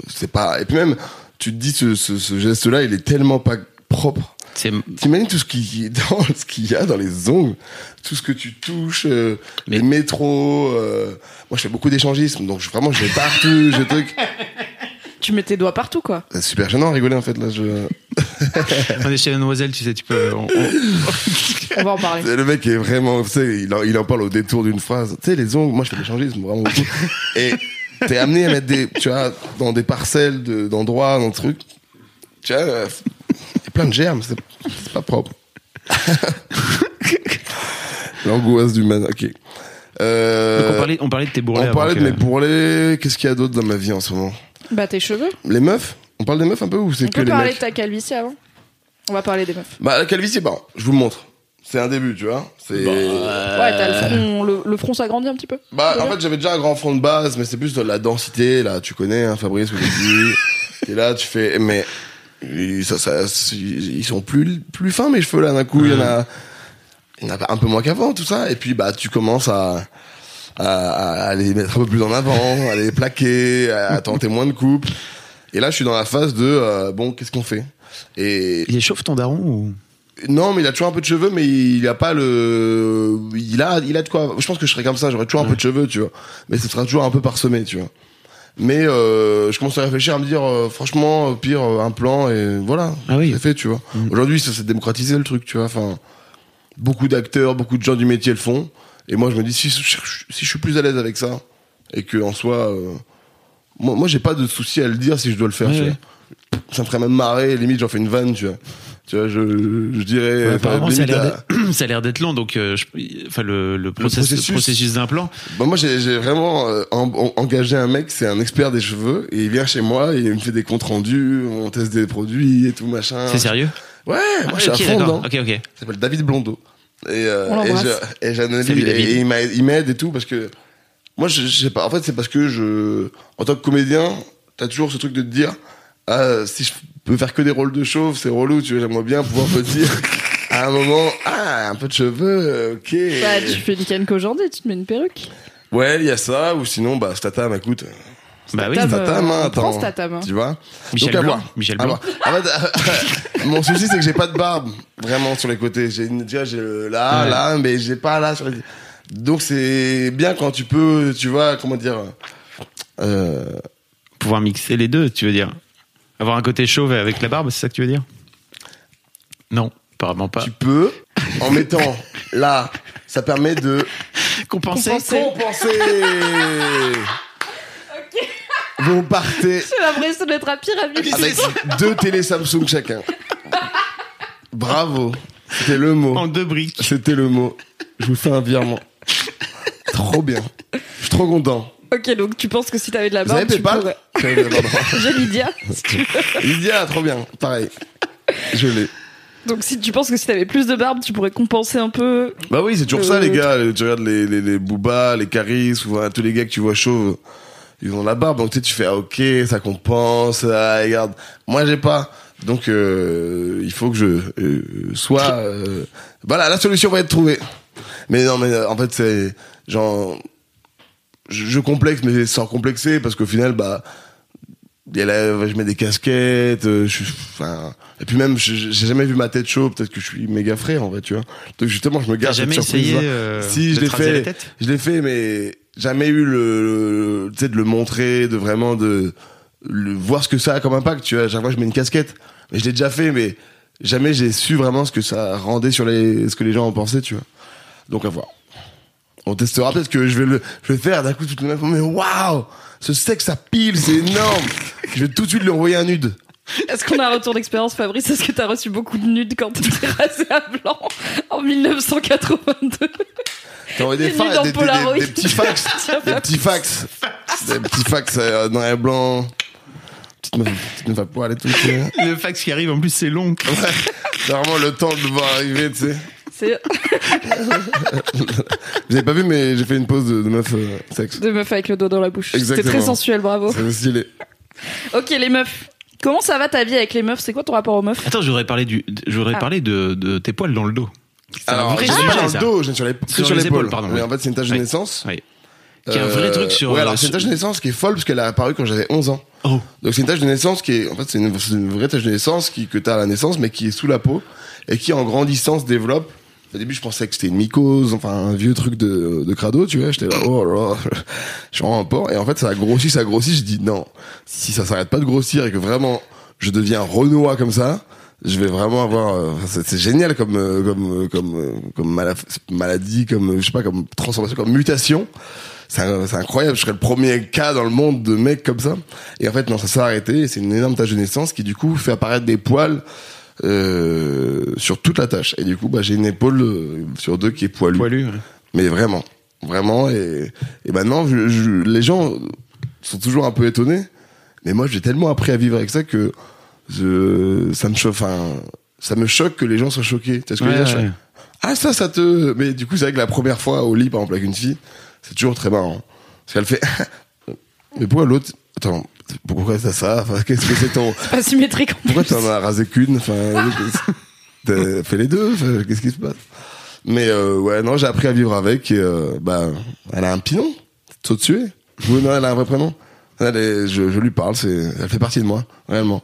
c'est pas. Et puis même, tu te dis ce, ce, ce geste-là, il est tellement pas propre. T'imagines tout ce qui dans <laughs> ce qu'il y a dans les ongles, tout ce que tu touches, euh, Mais- les métros. euh, moi, je fais beaucoup d'échangisme, donc je, vraiment, je vais partout, je truc. <laughs> Tu mets tes doigts partout, quoi. C'est super gênant rigoler en fait là. Je... <laughs> on est chez la Noiselle, tu sais, tu peux. on- on- On va en parler. Le mec est vraiment, tu sais, il en, il en parle au détour d'une phrase. Tu sais, les ongles, moi, je fais l'échangisme vraiment beaucoup. Et t'es amené à mettre des, tu vois, dans des parcelles de- d'endroits, dans des trucs. Tu vois, euh, il y a plein de germes, c'est c'est pas propre. <laughs> L'angoisse du man. Ok. Euh, Donc on parlait, on parlait de tes bourrelets. On parlait de mes bourrelets. Qu'est-ce qu'il y a d'autre dans ma vie en ce moment? Bah, tes cheveux. Les meufs? On parle des meufs un peu ou c'est On que peut les parler mecs? de ta calvitie avant? On va parler des meufs. Bah la calvitie, bon, je vous le montre. C'est un début, tu vois. C'est. Ouais, t'as le front, le, le front s'agrandit un petit peu. Bah, en fait, j'avais déjà un grand front de base, mais c'est plus de la densité, là. Tu connais, hein, Fabrice, vous dit. Et là, tu fais, mais, ils, ça, ça, ils sont plus, plus fins, mes cheveux, là, d'un coup. Il y en a, il y en a un peu moins qu'avant, tout ça. Et puis, bah, tu commences à, à, à les mettre un peu plus en avant, à les plaquer, à tenter moins de coupes. Et là, je suis dans la phase de, euh, bon, qu'est-ce qu'on fait? Et, Il est chauve ton daron ou? Non, mais il a toujours un peu de cheveux, mais il a pas le. Il a, il a de quoi. Je pense que je serais comme ça, j'aurais toujours un peu de cheveux, tu vois. Mais ce sera toujours un peu parsemé, tu vois. Mais euh, je commence à réfléchir à me dire, euh, franchement, au pire, un plan et voilà. Ah oui. C'est fait, tu vois. Aujourd'hui, ça s'est démocratisé le truc, tu vois. Enfin, beaucoup d'acteurs, beaucoup de gens du métier le font. Et moi, je me dis, si, si je suis plus à l'aise avec ça, et que en soi, euh, moi, moi j'ai pas de souci à le dire si je dois le faire, Ouais, tu ouais. vois. Ça me ferait même marrer, limite, j'en fais une vanne, tu vois. Tu vois, je, je dirais. Ouais, enfin, apparemment, ça a l'air à- d'être- ça a l'air d'être <clears throat> long, donc euh, je- enfin le, le, process- processus. le processus d'implant. Bah, moi, j'ai j'ai vraiment euh, en- en- engagé un mec, c'est un expert des cheveux, et il vient chez moi, et il me fait des comptes rendus, on teste des produits et tout machin. C'est sérieux? Ouais, moi, je suis à fond dedans. Ok, ok. Il s'appelle David Blondeau. Et, euh, et l'embrasse. je- et j'analyse, et il m'a- il m'aide et tout, parce que moi, je, je sais pas, en fait, c'est parce que je, en tant que comédien, t'as toujours ce truc de te dire, ah, si je peux faire que des rôles de chauve, c'est relou, tu vois, j'aimerais bien pouvoir me dire, <laughs> à un moment, ah, un peu de cheveux, ok. Bah, tu fais une Ken qu'aujourd'hui, tu te mets une perruque. Ouais, il y a ça, ou sinon, bah, Statam, écoute. Bah oui. Statam, euh, hein, attends. Statam, hein. Tu vois Michel Donc, à Blanc, voir. Michel Blanc. En fait, <laughs> mon souci, c'est que j'ai pas de barbe, vraiment, sur les côtés. J'ai une, tu vois, j'ai le là, Ouais. là, mais j'ai pas là sur les... Donc, c'est bien quand tu peux, tu vois, comment dire, euh, Pouvoir mixer les deux, tu veux dire Avoir un côté chauve avec la barbe, c'est ça que tu veux dire? Non, apparemment pas. tu peux, en mettant là, ça permet de Compenser. Compenser. compenser. Vous partez J'ai l'impression d'être à pyramide. avec deux télé Samsung chacun. Bravo. C'était le mot. En deux briques. C'était le mot. Je vous fais un virement. trop bien. Je suis trop content. Ok, donc tu penses que si t'avais de la Vous avez barbe, tu Paypal pourrais. J'avais. J'ai Lydia. si tu veux. Lydia, trop bien. Pareil. Je l'ai. Donc si tu penses que si t'avais plus de barbe, tu pourrais compenser un peu. Bah oui, c'est toujours Euh, ça, les gars. Tu regardes les, les, les Booba, les Caris, ou voilà, tous les gars que tu vois chauves, ils ont la barbe. Donc tu sais, tu fais, ah, ok, ça compense, ah, regarde. Moi, j'ai pas. Donc, euh, il faut que je euh, sois... euh, Voilà, la solution va être trouvée. Mais non, mais euh, en fait, c'est... Genre... Je, je complexe, mais sans complexer, parce qu'au final, bah... a la- je mets des casquettes, euh, je suis, enfin, et puis même, je- j'ai jamais vu ma tête chaude, peut-être que je suis méga frère, en fait, tu vois. Donc justement, je me garde jamais surprise. essayé euh, si, je l'ai fait, je l'ai fait, mais jamais eu le, le- tu sais, de le montrer, de vraiment de, le, voir ce que ça a comme impact, tu vois. À chaque fois, je mets une casquette. Mais je l'ai déjà fait, mais jamais j'ai su vraiment ce que ça rendait sur les, ce que les gens en pensaient, tu vois. Donc à voir. On testera peut-être que je vais le, je vais faire d'un coup toutes les meufs. Mais waouh! Ce sexe, ça pile, c'est énorme! je vais tout de suite lui envoyer un nude. Est-ce qu'on a un retour d'expérience, Fabrice? Est-ce que t'as reçu beaucoup de nudes quand t'étais <laughs> rasé à blanc en 1982 T'as envoyé des, Des fa- des, des- des- Polaroid. des petits fax. <laughs> Des petits fax. des petits fax euh, noir et blanc. petite meuf, petite meuf à poil et tout. Le fax qui arrive, en plus, c'est long. Ouais. C'est vraiment le temps de le voir arriver, tu sais. C'est Vous avez pas vu, mais j'ai fait une pause de, de meuf euh, sexe. de meuf avec le dos dans la bouche. C'était Exactement. très sensuel, bravo. C'est stylé. Ok, les meufs. Comment ça va ta vie avec les meufs? C'est quoi ton rapport aux meufs? Attends, je voudrais parler, du, je voudrais Ah. parler de, de tes poils dans le dos. C'est un Alors, vrai j'ai sujet, pas dans ça. le dos, j'ai sur les, que Sur sur les l'épaule. épaules, pardon, Mais oui. en fait, c'est une tache de Oui. naissance. Oui. Qui est un vrai Euh, truc sur. Ouais, euh, alors c'est une sur- tache de naissance qui est folle parce qu'elle est apparue quand j'avais 11 ans. Oh. Donc c'est une tache de naissance qui est, en fait, c'est une, c'est une vraie tache de naissance qui, que t'as à la naissance, mais qui est sous la peau et qui en grandissant se développe. Au début, je pensais que c'était une mycose, enfin un vieux truc de, de crado, tu vois. J'étais là, oh là, <laughs> je suis un porc. Et en fait, ça a grossi, ça a grossi. Je dis non, si ça s'arrête pas de grossir et que vraiment je deviens renois comme ça, je vais vraiment avoir. euh, c'est génial comme euh, comme euh, comme euh, comme mala- maladie, comme je sais pas, comme transformation, comme mutation. C'est incroyable. Je serais le premier cas dans le monde de mec comme ça. Et en fait, non, ça s'est arrêté. C'est une énorme tache de naissance qui, du coup, fait apparaître des poils euh, sur toute la tache. Et du coup, bah, j'ai une épaule euh, sur deux qui est poilue. Poilu. ouais. Mais vraiment, vraiment. Et, et maintenant, je, je- les gens sont toujours un peu étonnés. Mais moi, j'ai tellement appris à vivre avec ça que je, ça me choque. Enfin, ça me choque que les gens soient choqués. Tu ce que je veux Ouais, dire? ouais. Ah ça, ça te. Mais du coup, c'est vrai que la première fois au lit, par exemple, avec une fille, c'est toujours très marrant. Parce qu'elle fait. <laughs> Mais pourquoi l'autre Attends, pourquoi ça Enfin, Qu'est-ce que c'est ton <laughs> Pas symétrique en Pourquoi t'en as rasé qu'une Enfin, <laughs> t'as fait les deux Enfin, Qu'est-ce qui se passe Mais euh, ouais, non, j'ai appris à vivre avec. Et, euh, bah, elle a un nom, Tsotsué. Oui, non, elle a un vrai prénom. Elle est- je, je lui parle, c'est, elle fait partie de moi, réellement.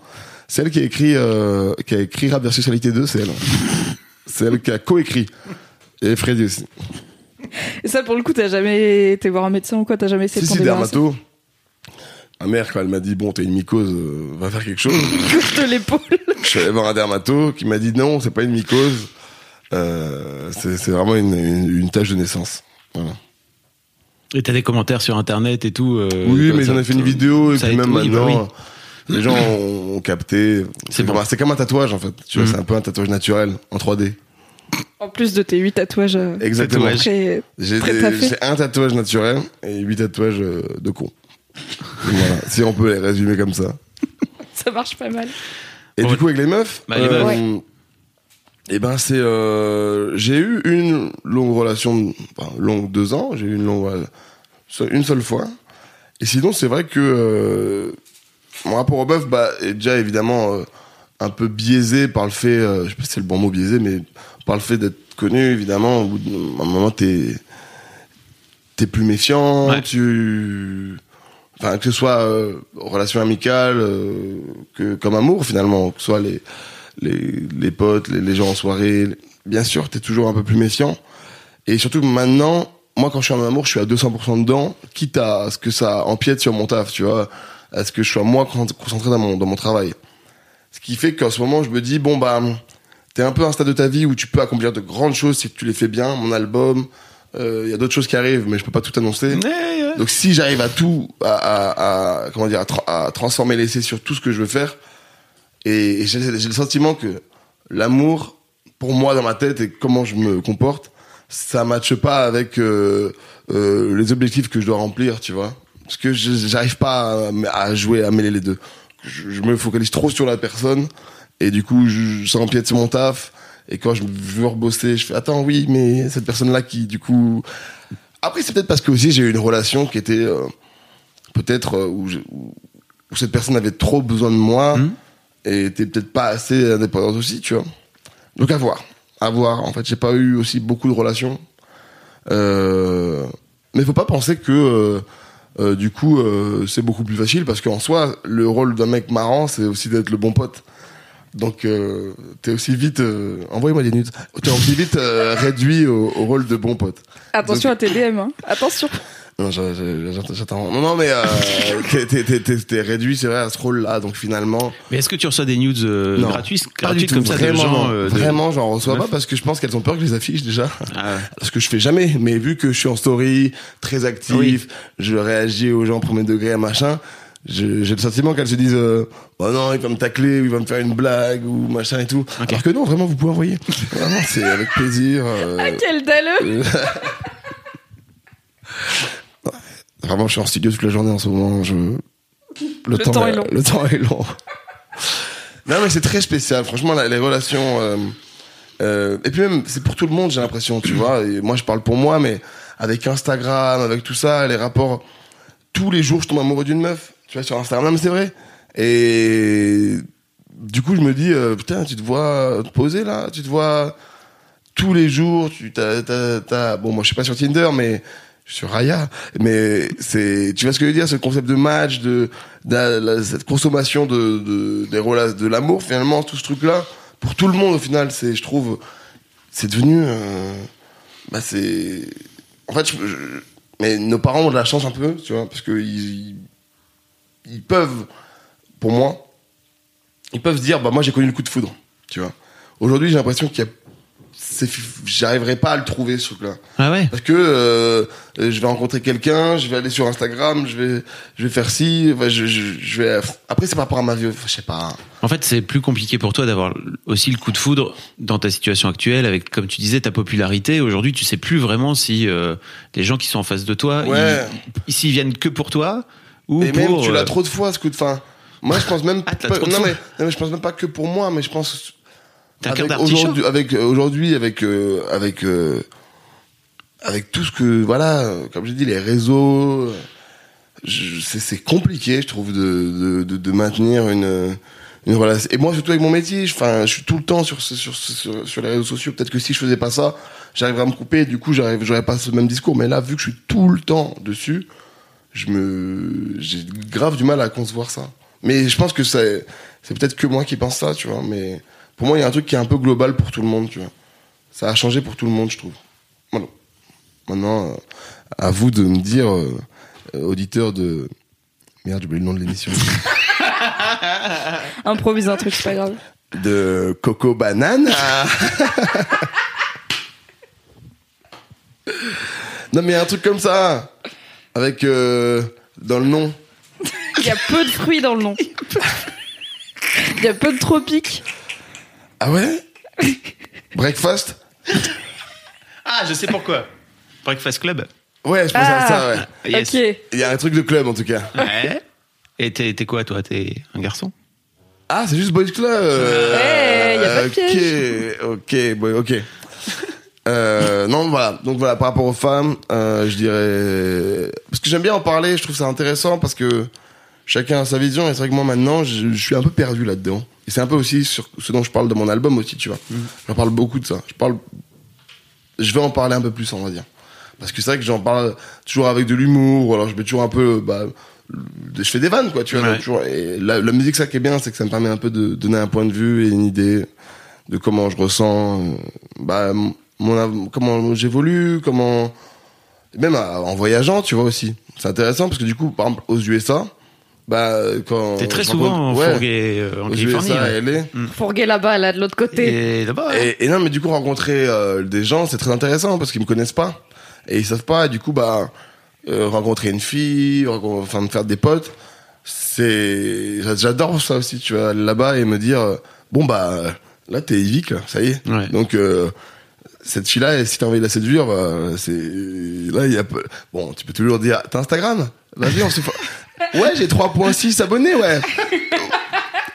C'est elle qui a écrit, euh, qui a écrit Rap versus Sexualité 2, c'est elle. c'est elle qui a coécrit. Et Freddy aussi. Et ça, pour le coup, t'as jamais été voir un médecin ou quoi T'as jamais essayé Si, de si, dermato. Ma mère, quand elle m'a dit, bon, t'as une mycose, euh, va faire quelque chose. <laughs> de l'épaule. Je suis allé voir un dermato qui m'a dit non, c'est pas une mycose. Euh, c'est c'est vraiment une, une, une tâche de naissance. Voilà. Et t'as des commentaires sur internet et tout. euh, oui, comme mais ça, ils en ont fait une vidéo et ça puis a été- même oui, bah maintenant, oui. les gens ont, ont capté. C'est C'est bon. comme, c'est comme un tatouage en fait. Tu vois, Mhm. c'est un peu un tatouage naturel en 3D. En plus de tes huit tatouages. euh, Exactement. Tatouage. Très... J'ai Très des- taffé. j'ai un tatouage naturel et huit tatouages euh, de con. Voilà, si on peut les résumer comme ça. <laughs> Ça marche pas mal. Et du coup, avec les meufs, Bah, les meufs. Ouais. et ben c'est, euh, j'ai eu une longue relation, enfin, longue deux ans. J'ai eu une longue, euh, seule- une seule fois. Et sinon, c'est vrai que euh, mon rapport aux meufs, bah, est déjà évidemment euh, un peu biaisé par le fait, euh, je sais pas si c'est le bon mot biaisé, mais par le fait d'être connu, évidemment. Au bout d'un moment, t'es, t'es plus méfiant, Ouais. tu, que ce soit euh, relation amicale euh, que comme amour finalement que ce soit les les, les potes les, les gens en soirée bien sûr t'es toujours un peu plus méfiant. Et surtout maintenant moi quand je suis en amour je suis à 200% dedans quitte à ce que ça empiète sur mon taf tu vois à ce que je sois moins con- concentré dans mon dans mon travail. Ce qui fait qu'en ce moment je me dis bon bah t'es un peu à un stade de ta vie où tu peux accomplir de grandes choses si tu les fais bien. Mon album il y a d'autres choses qui arrivent mais je peux pas tout annoncer Ouais, donc si j'arrive à tout, à, à- à- comment dire, à, tra- à transformer l'essai sur tout ce que je veux faire, et, et j'ai le sentiment que l'amour, pour moi dans ma tête et comment je me comporte, ça matche pas avec euh, euh, les objectifs que je dois remplir, tu vois. Parce que j'arrive pas à, à jouer, à mêler les deux. Je, je me focalise trop sur la personne, et du coup, je, ça empiète sur mon taf. Et quand je veux rebosser, je fais attends oui, mais cette personne-là qui du coup après, c'est peut-être parce que aussi j'ai eu une relation qui était euh, peut-être euh, où, je- où- où cette personne avait trop besoin de moi Mhm. et était peut-être pas assez indépendante aussi, tu vois. Donc à voir, à voir. En fait, j'ai pas eu aussi beaucoup de relations, euh, mais faut pas penser que euh, du coup c'est beaucoup plus facile parce qu'en soi, le rôle d'un mec marrant, c'est aussi d'être le bon pote. Donc euh, t'es aussi vite, euh, envoyez-moi des nudes. T'es aussi vite euh, réduit au, au rôle de bon pote. Attention à tes DM. Hein. Attention. Non, j'attends. Non, non, mais euh, <laughs> t'es- réduit, c'est vrai, à ce rôle-là. Donc finalement, Mais est-ce que tu reçois des news euh, gratuites, gratuites comme ça vraiment, de gens euh, de- vraiment, j'en reçois pas parce que je pense qu'elles ont peur que je les affiche déjà. Ah, Ce que je fais jamais. Mais vu que je suis en story, très actif, Oui. je réagis aux gens premier degré à machin. J'ai le sentiment qu'elles se disent, euh, oh non, il va me tacler, ou il va me faire une blague ou machin et tout. Alors que non, vraiment, vous pouvez envoyer. Vraiment, <laughs> c'est avec plaisir. euh, Ah, quel dalleux <laughs> Vraiment, je suis en studio toute la journée en ce moment. Je... Le temps est long. Le temps est long. non, mais c'est très spécial. Franchement, la- les relations. euh, euh, et puis même, c'est pour tout le monde, j'ai l'impression, tu vois. Et moi, je parle pour moi, mais avec Instagram, avec tout ça, les rapports. Tous les jours, je tombe amoureux d'une meuf. Tu vois, sur Instagram, c'est vrai. Et du coup, je me dis, euh, putain, tu te vois poser là, tu te vois tous les jours, tu t'as, bon, moi, je suis pas sur Tinder, mais je suis sur Raya, mais c'est, tu vois ce que je veux dire, ce concept de match, de, cette consommation de, de, des rela- de l'amour, finalement, tout ce truc-là, pour tout le monde, au final, c'est, je trouve, c'est devenu, euh, bah, c'est, en fait, mais nos parents ont de la chance un peu, tu vois, parce que ils, ils peuvent, pour moi, ils peuvent se dire, bah, moi, j'ai connu le coup de foudre, tu vois. Aujourd'hui, j'ai l'impression qu'il y a, j'arriverai pas à le trouver, ce truc-là. Ah ouais. Parce que euh, je vais rencontrer quelqu'un, je vais aller sur Instagram, je vais, je vais faire ci, enfin, je, je, je vais. Après, c'est par rapport à ma vie, je sais pas. En fait, c'est plus compliqué pour toi d'avoir aussi le coup de foudre dans ta situation actuelle, avec, comme tu disais, ta popularité. Aujourd'hui, tu sais plus vraiment si euh, les gens qui sont en face de toi, Ouais. ils, s'ils viennent que pour toi ou Et pour. même, tu euh, l'as trop de fois, ce coup de fin. Moi, je pense même <laughs> Ah, pas. Non mais, non, mais je pense même pas que pour moi, mais je pense. Avec aujourd'hui, avec euh, aujourd'hui, avec euh, avec euh, avec tout ce que voilà, euh, comme j'ai dit, les réseaux, euh, c'est compliqué, je trouve, de de, de, de maintenir une une relation. Et moi, surtout avec mon métier, je- enfin, je suis tout le temps sur sur sur, sur les réseaux sociaux. Peut-être que si je faisais pas ça, j'arriverais à me couper. Et du coup, j'arrive, j'aurais pas ce même discours. Mais là, vu que je suis tout le temps dessus, je me, j'ai grave du mal à concevoir ça. Mais je pense que c'est, c'est peut-être que moi qui pense ça, tu vois. Mais pour moi, il y a un truc qui est un peu global pour tout le monde, tu vois. Ça a changé pour tout le monde, je trouve. Voilà. Maintenant, euh, à vous de me dire, euh, auditeur de. Merde, j'ai oublié le nom de l'émission. <laughs> Improvise un truc, c'est pas grave. de Coco Banane. <laughs> non, mais il y a un truc comme ça. Avec. euh, dans le nom. Il y a peu de fruits dans le nom. Il y a peu de tropiques. Ah ouais? Breakfast? Ah, je sais pourquoi. Breakfast Club. Ouais, je pense à ça, ouais. Yes. Ok. Il y a un truc de club en tout cas. Ouais. Et t'es t'es quoi, toi? T'es un garçon? Ah, c'est juste Boys Club. euh, Ouais, y a pas de Ok, ok, boy, ok. Euh, non, voilà. Donc voilà, par rapport aux femmes, euh, je dirais que j'aime bien en parler. Je trouve ça intéressant parce que chacun a sa vision. Et c'est vrai que moi maintenant, je, je suis un peu perdu là-dedans. Et c'est un peu aussi sur ce dont je parle de mon album aussi, tu vois. J'en parle beaucoup de ça. Je parle, je vais en parler un peu plus, on va dire. Parce que c'est vrai que j'en parle toujours avec de l'humour, ou alors je mets toujours un peu, bah, je fais des vannes, quoi, tu vois. Ouais. toujours- et la, la musique, ça qui est bien, c'est que ça me permet un peu de donner un point de vue et une idée de comment je ressens, euh, bah, mon, comment j'évolue, comment, même en voyageant, tu vois aussi. C'est intéressant parce que du coup, par exemple, aux USA, bah, quand. T'es très souvent ouais, fourgué euh, en aux Californie. USA, ouais. à LA. Fourguer là-bas, là, de l'autre côté. Et là-bas. ouais. Et, et non, mais du coup, rencontrer euh, des gens, c'est très intéressant parce qu'ils me connaissent pas. Et ils savent pas. Et du coup, bah, euh, rencontrer une fille, enfin, me faire des potes, c'est. j'a- J'adore ça aussi, tu vois, aller là-bas et me dire, euh, bon, bah, là, t'es Evic, là, ça y est. Ouais. Donc, euh, cette fille-là, si t'as envie de la séduire, bah, c'est. Là, il y a. peu- Bon, tu peux toujours dire, t'as Instagram? Vas-y, on se fait. <laughs> Ouais, j'ai 3.6 abonnés, ouais.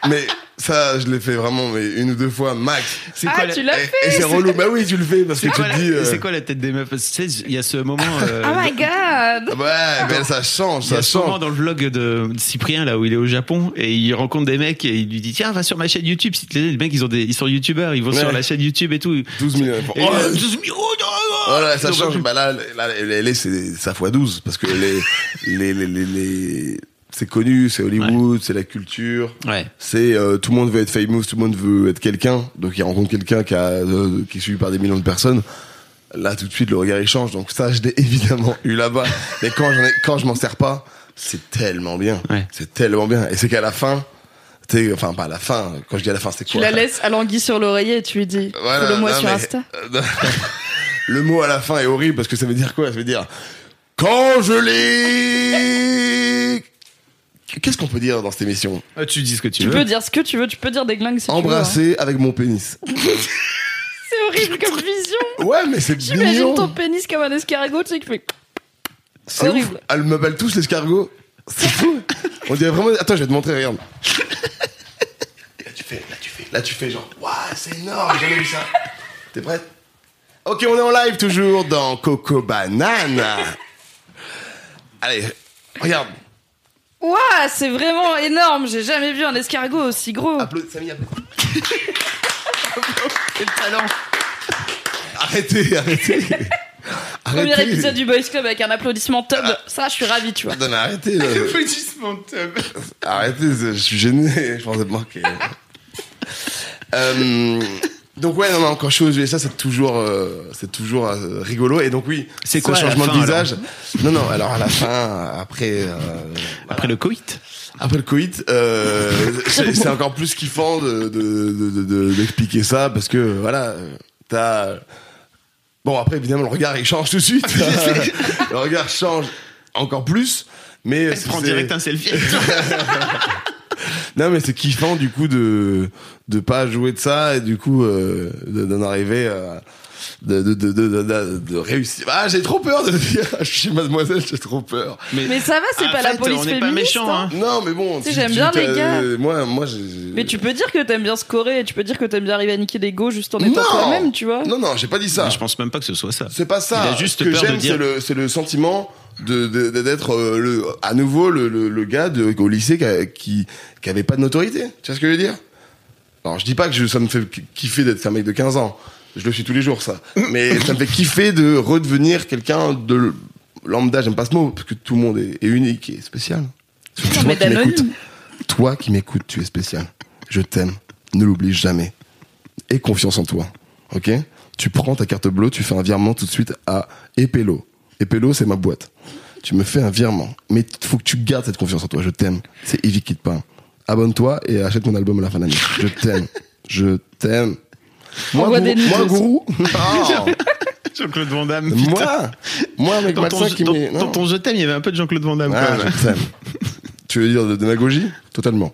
Mais ça, je l'ai fait vraiment mais une ou deux fois max. C'est Ah, la- tu l'as Et, fait et c'est relou. Bah oui, tu le fais parce que C'est tu la- dis. euh, c'est quoi la tête des meufs? Parce que, Tu sais, il y a ce moment. euh, Oh my god Ouais, mais ça change, Il y a ça ce moment change. dans le vlog de Cyprien là où il est au Japon et il rencontre des mecs et il lui dit tiens va sur ma chaîne YouTube si les mecs ils ont des ils sont youtubeurs ils vont Ouais. sur la chaîne YouTube et tout 12 millions. et Oh, euh, 12 millions, oh, non, non. Voilà, ça change. Bah là, là, les, les, c'est ça fois 12 parce que les, les, les, les, les- c'est connu, c'est Hollywood, c'est la culture. ouais C'est euh, tout le monde veut être famous, tout le monde veut être quelqu'un. Donc il rencontre quelqu'un qui a euh, qui est suivi par des millions de personnes. Là tout de suite le regard il change. Donc ça je l'ai <laughs> évidemment eu là-bas. Mais quand j'en ai, quand je m'en sers pas, c'est tellement bien. Ouais. C'est tellement bien. Et c'est qu'à la fin, tu enfin pas à la fin. Quand je dis à la fin, c'est Tu quoi la laisses à l'anguille sur l'oreiller et tu lui dis Voilà, Follow-moi non, sur mais- Insta. euh, <laughs> le mot à la fin est horrible parce que ça veut dire quoi? Ça veut dire quand je l'ai. Qu'est-ce qu'on peut dire dans cette émission Ah, tu dis ce que tu, Tu veux peux dire ce que tu veux, tu peux dire des glingues si tu veux. hein. Embrasser avec mon pénis. <laughs> C'est horrible comme vision. Ouais, mais c'est J'imagine mignon. ton pénis comme un escargot, tu sais, qui fait. C'est horrible. ouf. Elle m'appelle tous l'escargot. C'est fou. On dirait vraiment. Attends, je vais te montrer, regarde. Là, tu fais, là, tu fais, là, tu fais genre, waouh, c'est énorme, j'ai jamais vu ça. T'es prête? Ok, on est en live toujours dans Coco Banane. Allez, regarde. Ouah, c'est vraiment énorme. J'ai jamais vu un escargot aussi gros. Applaudis, Samy, applaudis. Quel talent Arrêtez, arrêtez. Premier Arrêtez. épisode du Boys Club avec un applaudissement top. Ah. Ça, je suis ravie, tu vois. Non, mais arrêtez. là. Applaudissement tub. Arrêtez, je suis gêné. Je pense être marqué. Euh, donc ouais, non, non, quand je suis aux USA, c'est toujours, euh, c'est toujours euh, rigolo. Et donc oui, C'est ce quoi la changement fin, de visage Non, non. Alors à la fin, après, euh, Après le coït après le coït, euh, c'est encore plus kiffant de de- de- de- de- d'expliquer ça parce que voilà, t'as bon après évidemment le regard il change tout de suite. <laughs> le regard change encore plus. Mais Elle prend direct un selfie. <laughs> <laughs> <laughs> non mais c'est kiffant du coup de de pas jouer de ça et du coup euh, de- d'en arriver à de de de de, de, de réussir. Ah j'ai trop peur de dire. <laughs> Je suis mademoiselle, j'ai trop peur. Mais ça va, c'est pas la fait, police on n'est féministe. pas méchant, hein. Non mais bon. Tu sais, j'aime bien les gars. Moi moi j'ai. Mais tu peux dire que t'aimes bien scorer, tu peux dire que t'aimes bien arriver à niquer des go juste en étant Non. toi-même, tu vois. Non non j'ai pas dit ça. Je pense même pas que ce soit ça. C'est pas ça. Il a juste Ce que peur de j'aime, dire- c'est le, c'est le sentiment de, d'être euh, le, à nouveau le, le, le gars de, au lycée qui, a- qui, qui avait pas de notoriété. Tu vois ce que je veux dire? Alors, je dis pas que je, ça me fait kiffer d'être un mec de 15 ans. Je le suis tous les jours, ça. Mais <coughs> ça me fait kiffer de redevenir quelqu'un de lambda. J'aime pas ce mot, parce que tout le monde est, est unique et spécial. Surtout mais toi qui m'écoutes. Toi qui m'écoutes, tu es spécial. Je t'aime. Ne l'oublie jamais. Aie confiance en toi. Ok? Tu prends ta carte bleue, tu fais un virement tout de suite à Epelo. Epelo, c'est ma boîte. Tu me fais un virement. Mais il faut que tu gardes cette confiance en toi. Je t'aime. C'est Evie qui te parle. Abonne-toi et achète mon album à la fin de l'année. Je t'aime. Je t'aime. Moi, gourou, moi, gourou Non. <laughs> Jean-Claude Van Damme. Moi, moi, mec Dans ton, qui dans- dans ton je t'aime, il y avait un peu de Jean-Claude Van Damme. Ah, même. je t'aime. Tu veux dire de démagogie? Totalement.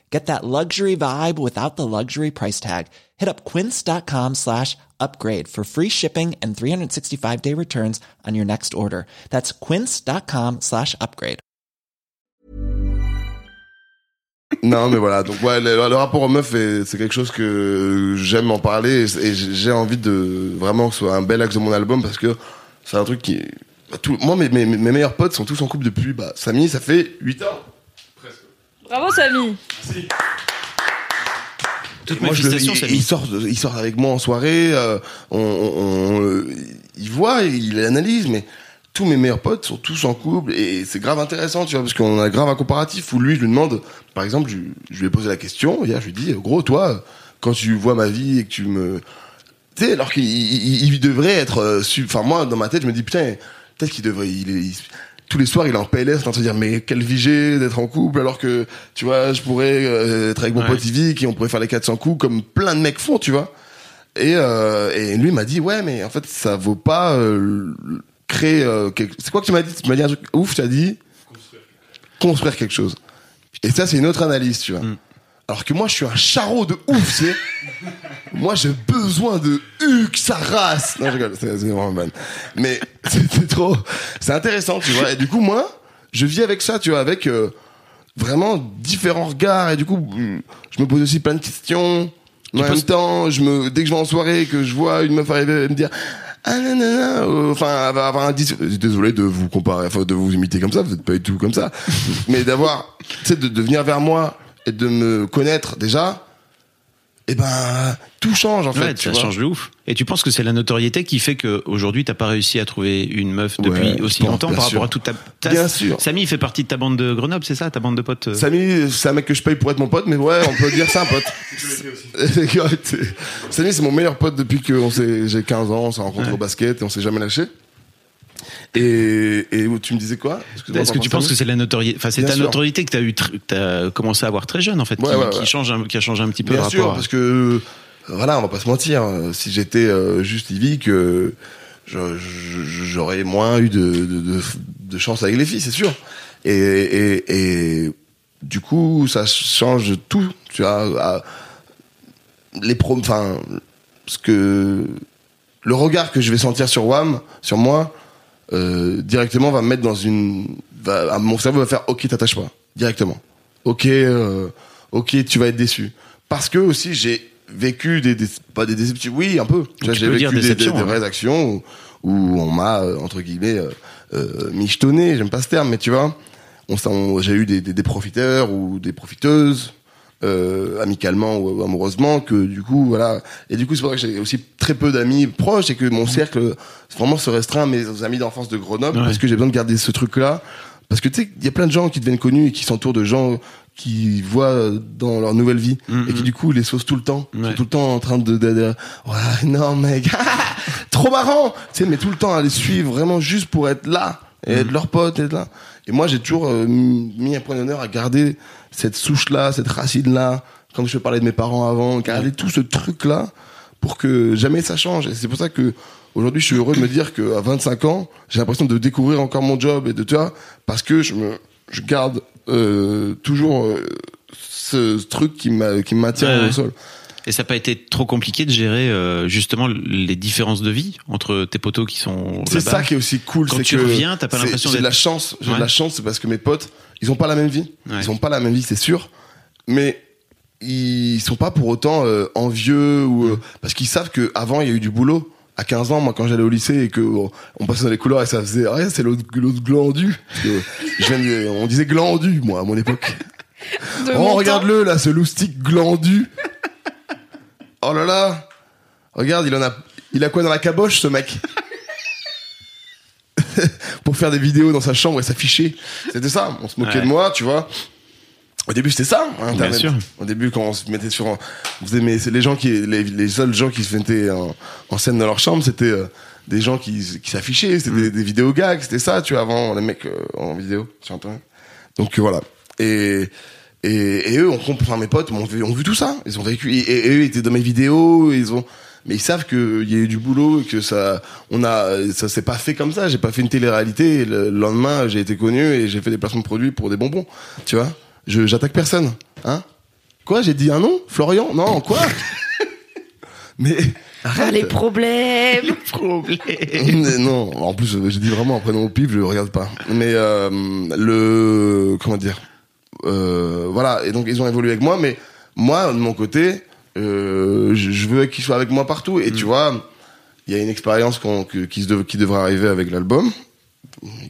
Get that luxury vibe without the luxury price tag. Hit up quince.com slash upgrade for free shipping and 365 day returns on your next order. That's quince.com slash upgrade. Non, mais voilà. Donc, ouais, le, le rapport aux meufs, est- c'est quelque chose que j'aime en parler et, j'ai envie de vraiment que ce soit un bel axe de mon album parce que c'est un truc qui. tout- moi, mes, mes, mes meilleurs potes sont tous en couple depuis. Bah, Samy, ça fait 8 ans. Bravo, Samy. Toutes Moi, je le- il, sort, il sort avec moi en soirée. euh, on, on- on, il voit, il analyse, mais tous mes meilleurs potes sont tous en couple et c'est grave intéressant, tu vois, parce qu'on a grave un comparatif où lui, je lui demande, par exemple, je, je lui ai posé la question hier, je lui dis, gros, toi, quand tu vois ma vie et que tu me, tu sais, alors qu'il il, il devrait être, euh, enfin moi, dans ma tête, je me dis putain, peut-être qu'il devrait, il, est- il- tous les soirs, il est en PLS, en train de se dire mais quelle vie j'ai d'être en couple, alors que tu vois, je pourrais euh, être avec mon Ouais. pote Yvick et on pourrait faire les 400 coups comme plein de mecs font, tu vois. Et, euh, et lui m'a dit ouais, mais en fait, ça vaut pas euh, créer. euh, quelque... C'est quoi que tu m'as dit? Tu m'as dit un truc ouf. Tu as dit? Construire quelque chose. Et ça, c'est une autre analyse, tu vois. Alors que moi, je suis un charreau de ouf, tu sais. Moi, j'ai besoin de Huck, sa race. Non, je rigole, c'est vraiment ban. Mais c'était trop. C'est intéressant, tu vois. Et du coup, moi, je vis avec ça, tu vois, avec euh, vraiment différents regards. Et du coup, mm, je me pose aussi plein de questions. En même temps, je me, dès que je vais en soirée que je vois une meuf arriver et me dire ah nanana, euh, enfin avoir avoir un dis- désolé de vous comparer enfin de vous imiter comme ça vous êtes pas du tout comme ça mais d'avoir tu sais de, de venir vers moi et de me connaître déjà et ben tout change en fait Ouais, tu ça vois. change de ouf. Et tu penses que c'est la notoriété qui fait que aujourd'hui t'as pas réussi à trouver une meuf depuis aussi pense, longtemps par sûr. rapport à toute ta. ta- Bien sûr. Samy il fait partie de ta bande de Grenoble, c'est ça, ta bande de potes. euh Samy, c'est un mec que je paye pour être mon pote, mais ouais, on peut dire c'est un pote. <laughs> Samy, c'est mon meilleur pote depuis que on s'est- j'ai 15 ans, on s'est rencontrés au basket et on s'est jamais lâché. Et, et tu me disais quoi? Est-ce que tu penses que c'est la notoriété, enfin c'est ta sûr. notoriété que eu, tr- que t'as commencé à avoir très jeune en fait, Ouais, qui, ouais, qui ouais. change, un, qui a changé un petit peu Bien le sûr, à- parce que voilà, on va pas se mentir. euh, Si j'étais euh, juste Yvick, euh, j'aurais moins eu de, de, de, de chance avec les filles, c'est sûr. Et, et, et du coup, ça change tout. Tu vois, les prom, enfin, ce que le regard que je vais sentir sur Wam, sur moi, euh, directement va me mettre dans une, va, mon cerveau va faire, ok, t'attaches pas, directement. Ok, euh, ok, tu vas être déçu. Parce que aussi j'ai vécu des, des- pas des déceptions, oui un peu. J'ai vécu des, des, des hein. vraies actions où, où on m'a euh, entre guillemets euh, euh, michetonné, j'aime pas ce terme, mais tu vois, on, s'en- on- j'ai eu des, des, des profiteurs ou des profiteuses. Euh, amicalement ou amoureusement que du coup voilà. Et du coup c'est pour ça que j'ai aussi très peu d'amis proches et que mon cercle vraiment se restreint à mes amis d'enfance de Grenoble Ouais. parce que j'ai besoin de garder ce truc là parce que tu sais il y a plein de gens qui deviennent connus et qui s'entourent de gens qui voient dans leur nouvelle vie et qui du coup les saucent tout le temps. Ouais. sont tout le temps en train de, de, de- ouais non mec. <laughs> Trop marrant. Tu sais mais tout le temps à les suivre vraiment juste pour être là et être leur pote être là et moi j'ai toujours euh, mis un point d'honneur à garder cette souche là cette racine là comme je parlais de mes parents avant garder tout ce truc là pour que jamais ça change. Et c'est pour ça que aujourd'hui je suis heureux de me dire que à 25 ans j'ai l'impression de découvrir encore mon job et de tu vois parce que je me je garde euh, toujours euh, ce truc qui m'a qui me maintient Ouais, au ouais. sol Et ça n'a pas été trop compliqué de gérer euh, justement les différences de vie entre tes potos qui sont C'est ça qui est aussi cool. Quand tu que reviens, t'as pas l'impression J'ai de d'être- la chance. J'ai Ouais. de la chance, c'est parce que mes potes, ils ont pas la même vie. Ouais. Ils ont pas la même vie, c'est sûr. Mais ils sont pas pour autant euh, envieux ou Mm. euh, parce qu'ils savent que avant il y a eu du boulot. À 15 ans, moi, quand j'allais au lycée et que oh, on passait dans les couloirs et ça faisait, ah, c'est l'autre, glandu. Je viens de- on disait glandu, moi, à mon époque. <laughs> De Oh, regarde-le, là, ce loustic glandu. Oh là là. Regarde, il en a, il a quoi dans la caboche, ce mec? <laughs> Pour faire des vidéos dans sa chambre et s'afficher. C'était ça. On se moquait Ouais. de moi, tu vois. Au début, c'était ça, hein, Internet. sûr. Au début, quand on se mettait sur, on faisait, mais c'est les gens qui, les, les seuls gens qui se mettaient en, en scène dans leur chambre, c'était euh, des gens qui, qui s'affichaient, c'était des, des vidéos gags, c'était ça, tu vois, avant les mecs euh, en vidéo sur Internet. Donc euh, voilà. Et, et, et eux, on comprend, enfin, mes potes ont vu, ont vu tout ça. Ils ont vécu, et, et eux ils étaient dans mes vidéos, ils ont, mais ils savent qu'il y a eu du boulot, et que ça, on a, ça s'est pas fait comme ça. J'ai pas fait une télé-réalité. Le lendemain, j'ai été connu et j'ai fait des placements de produits pour des bonbons. Tu vois, je, j'attaque personne. Hein? Quoi? J'ai dit un nom? Florian? Non, quoi? <laughs> Mais Ah, les problèmes. <laughs> Mais non, en plus, j'ai dit vraiment un prénom au pif, je regarde pas. Mais euh, le comment dire, euh, voilà. Et donc ils ont évolué avec moi, mais moi de mon côté, euh, je, veux qu'ils soient avec moi partout. Et tu vois, il y a une expérience qui, se dev- qui devrait arriver avec l'album,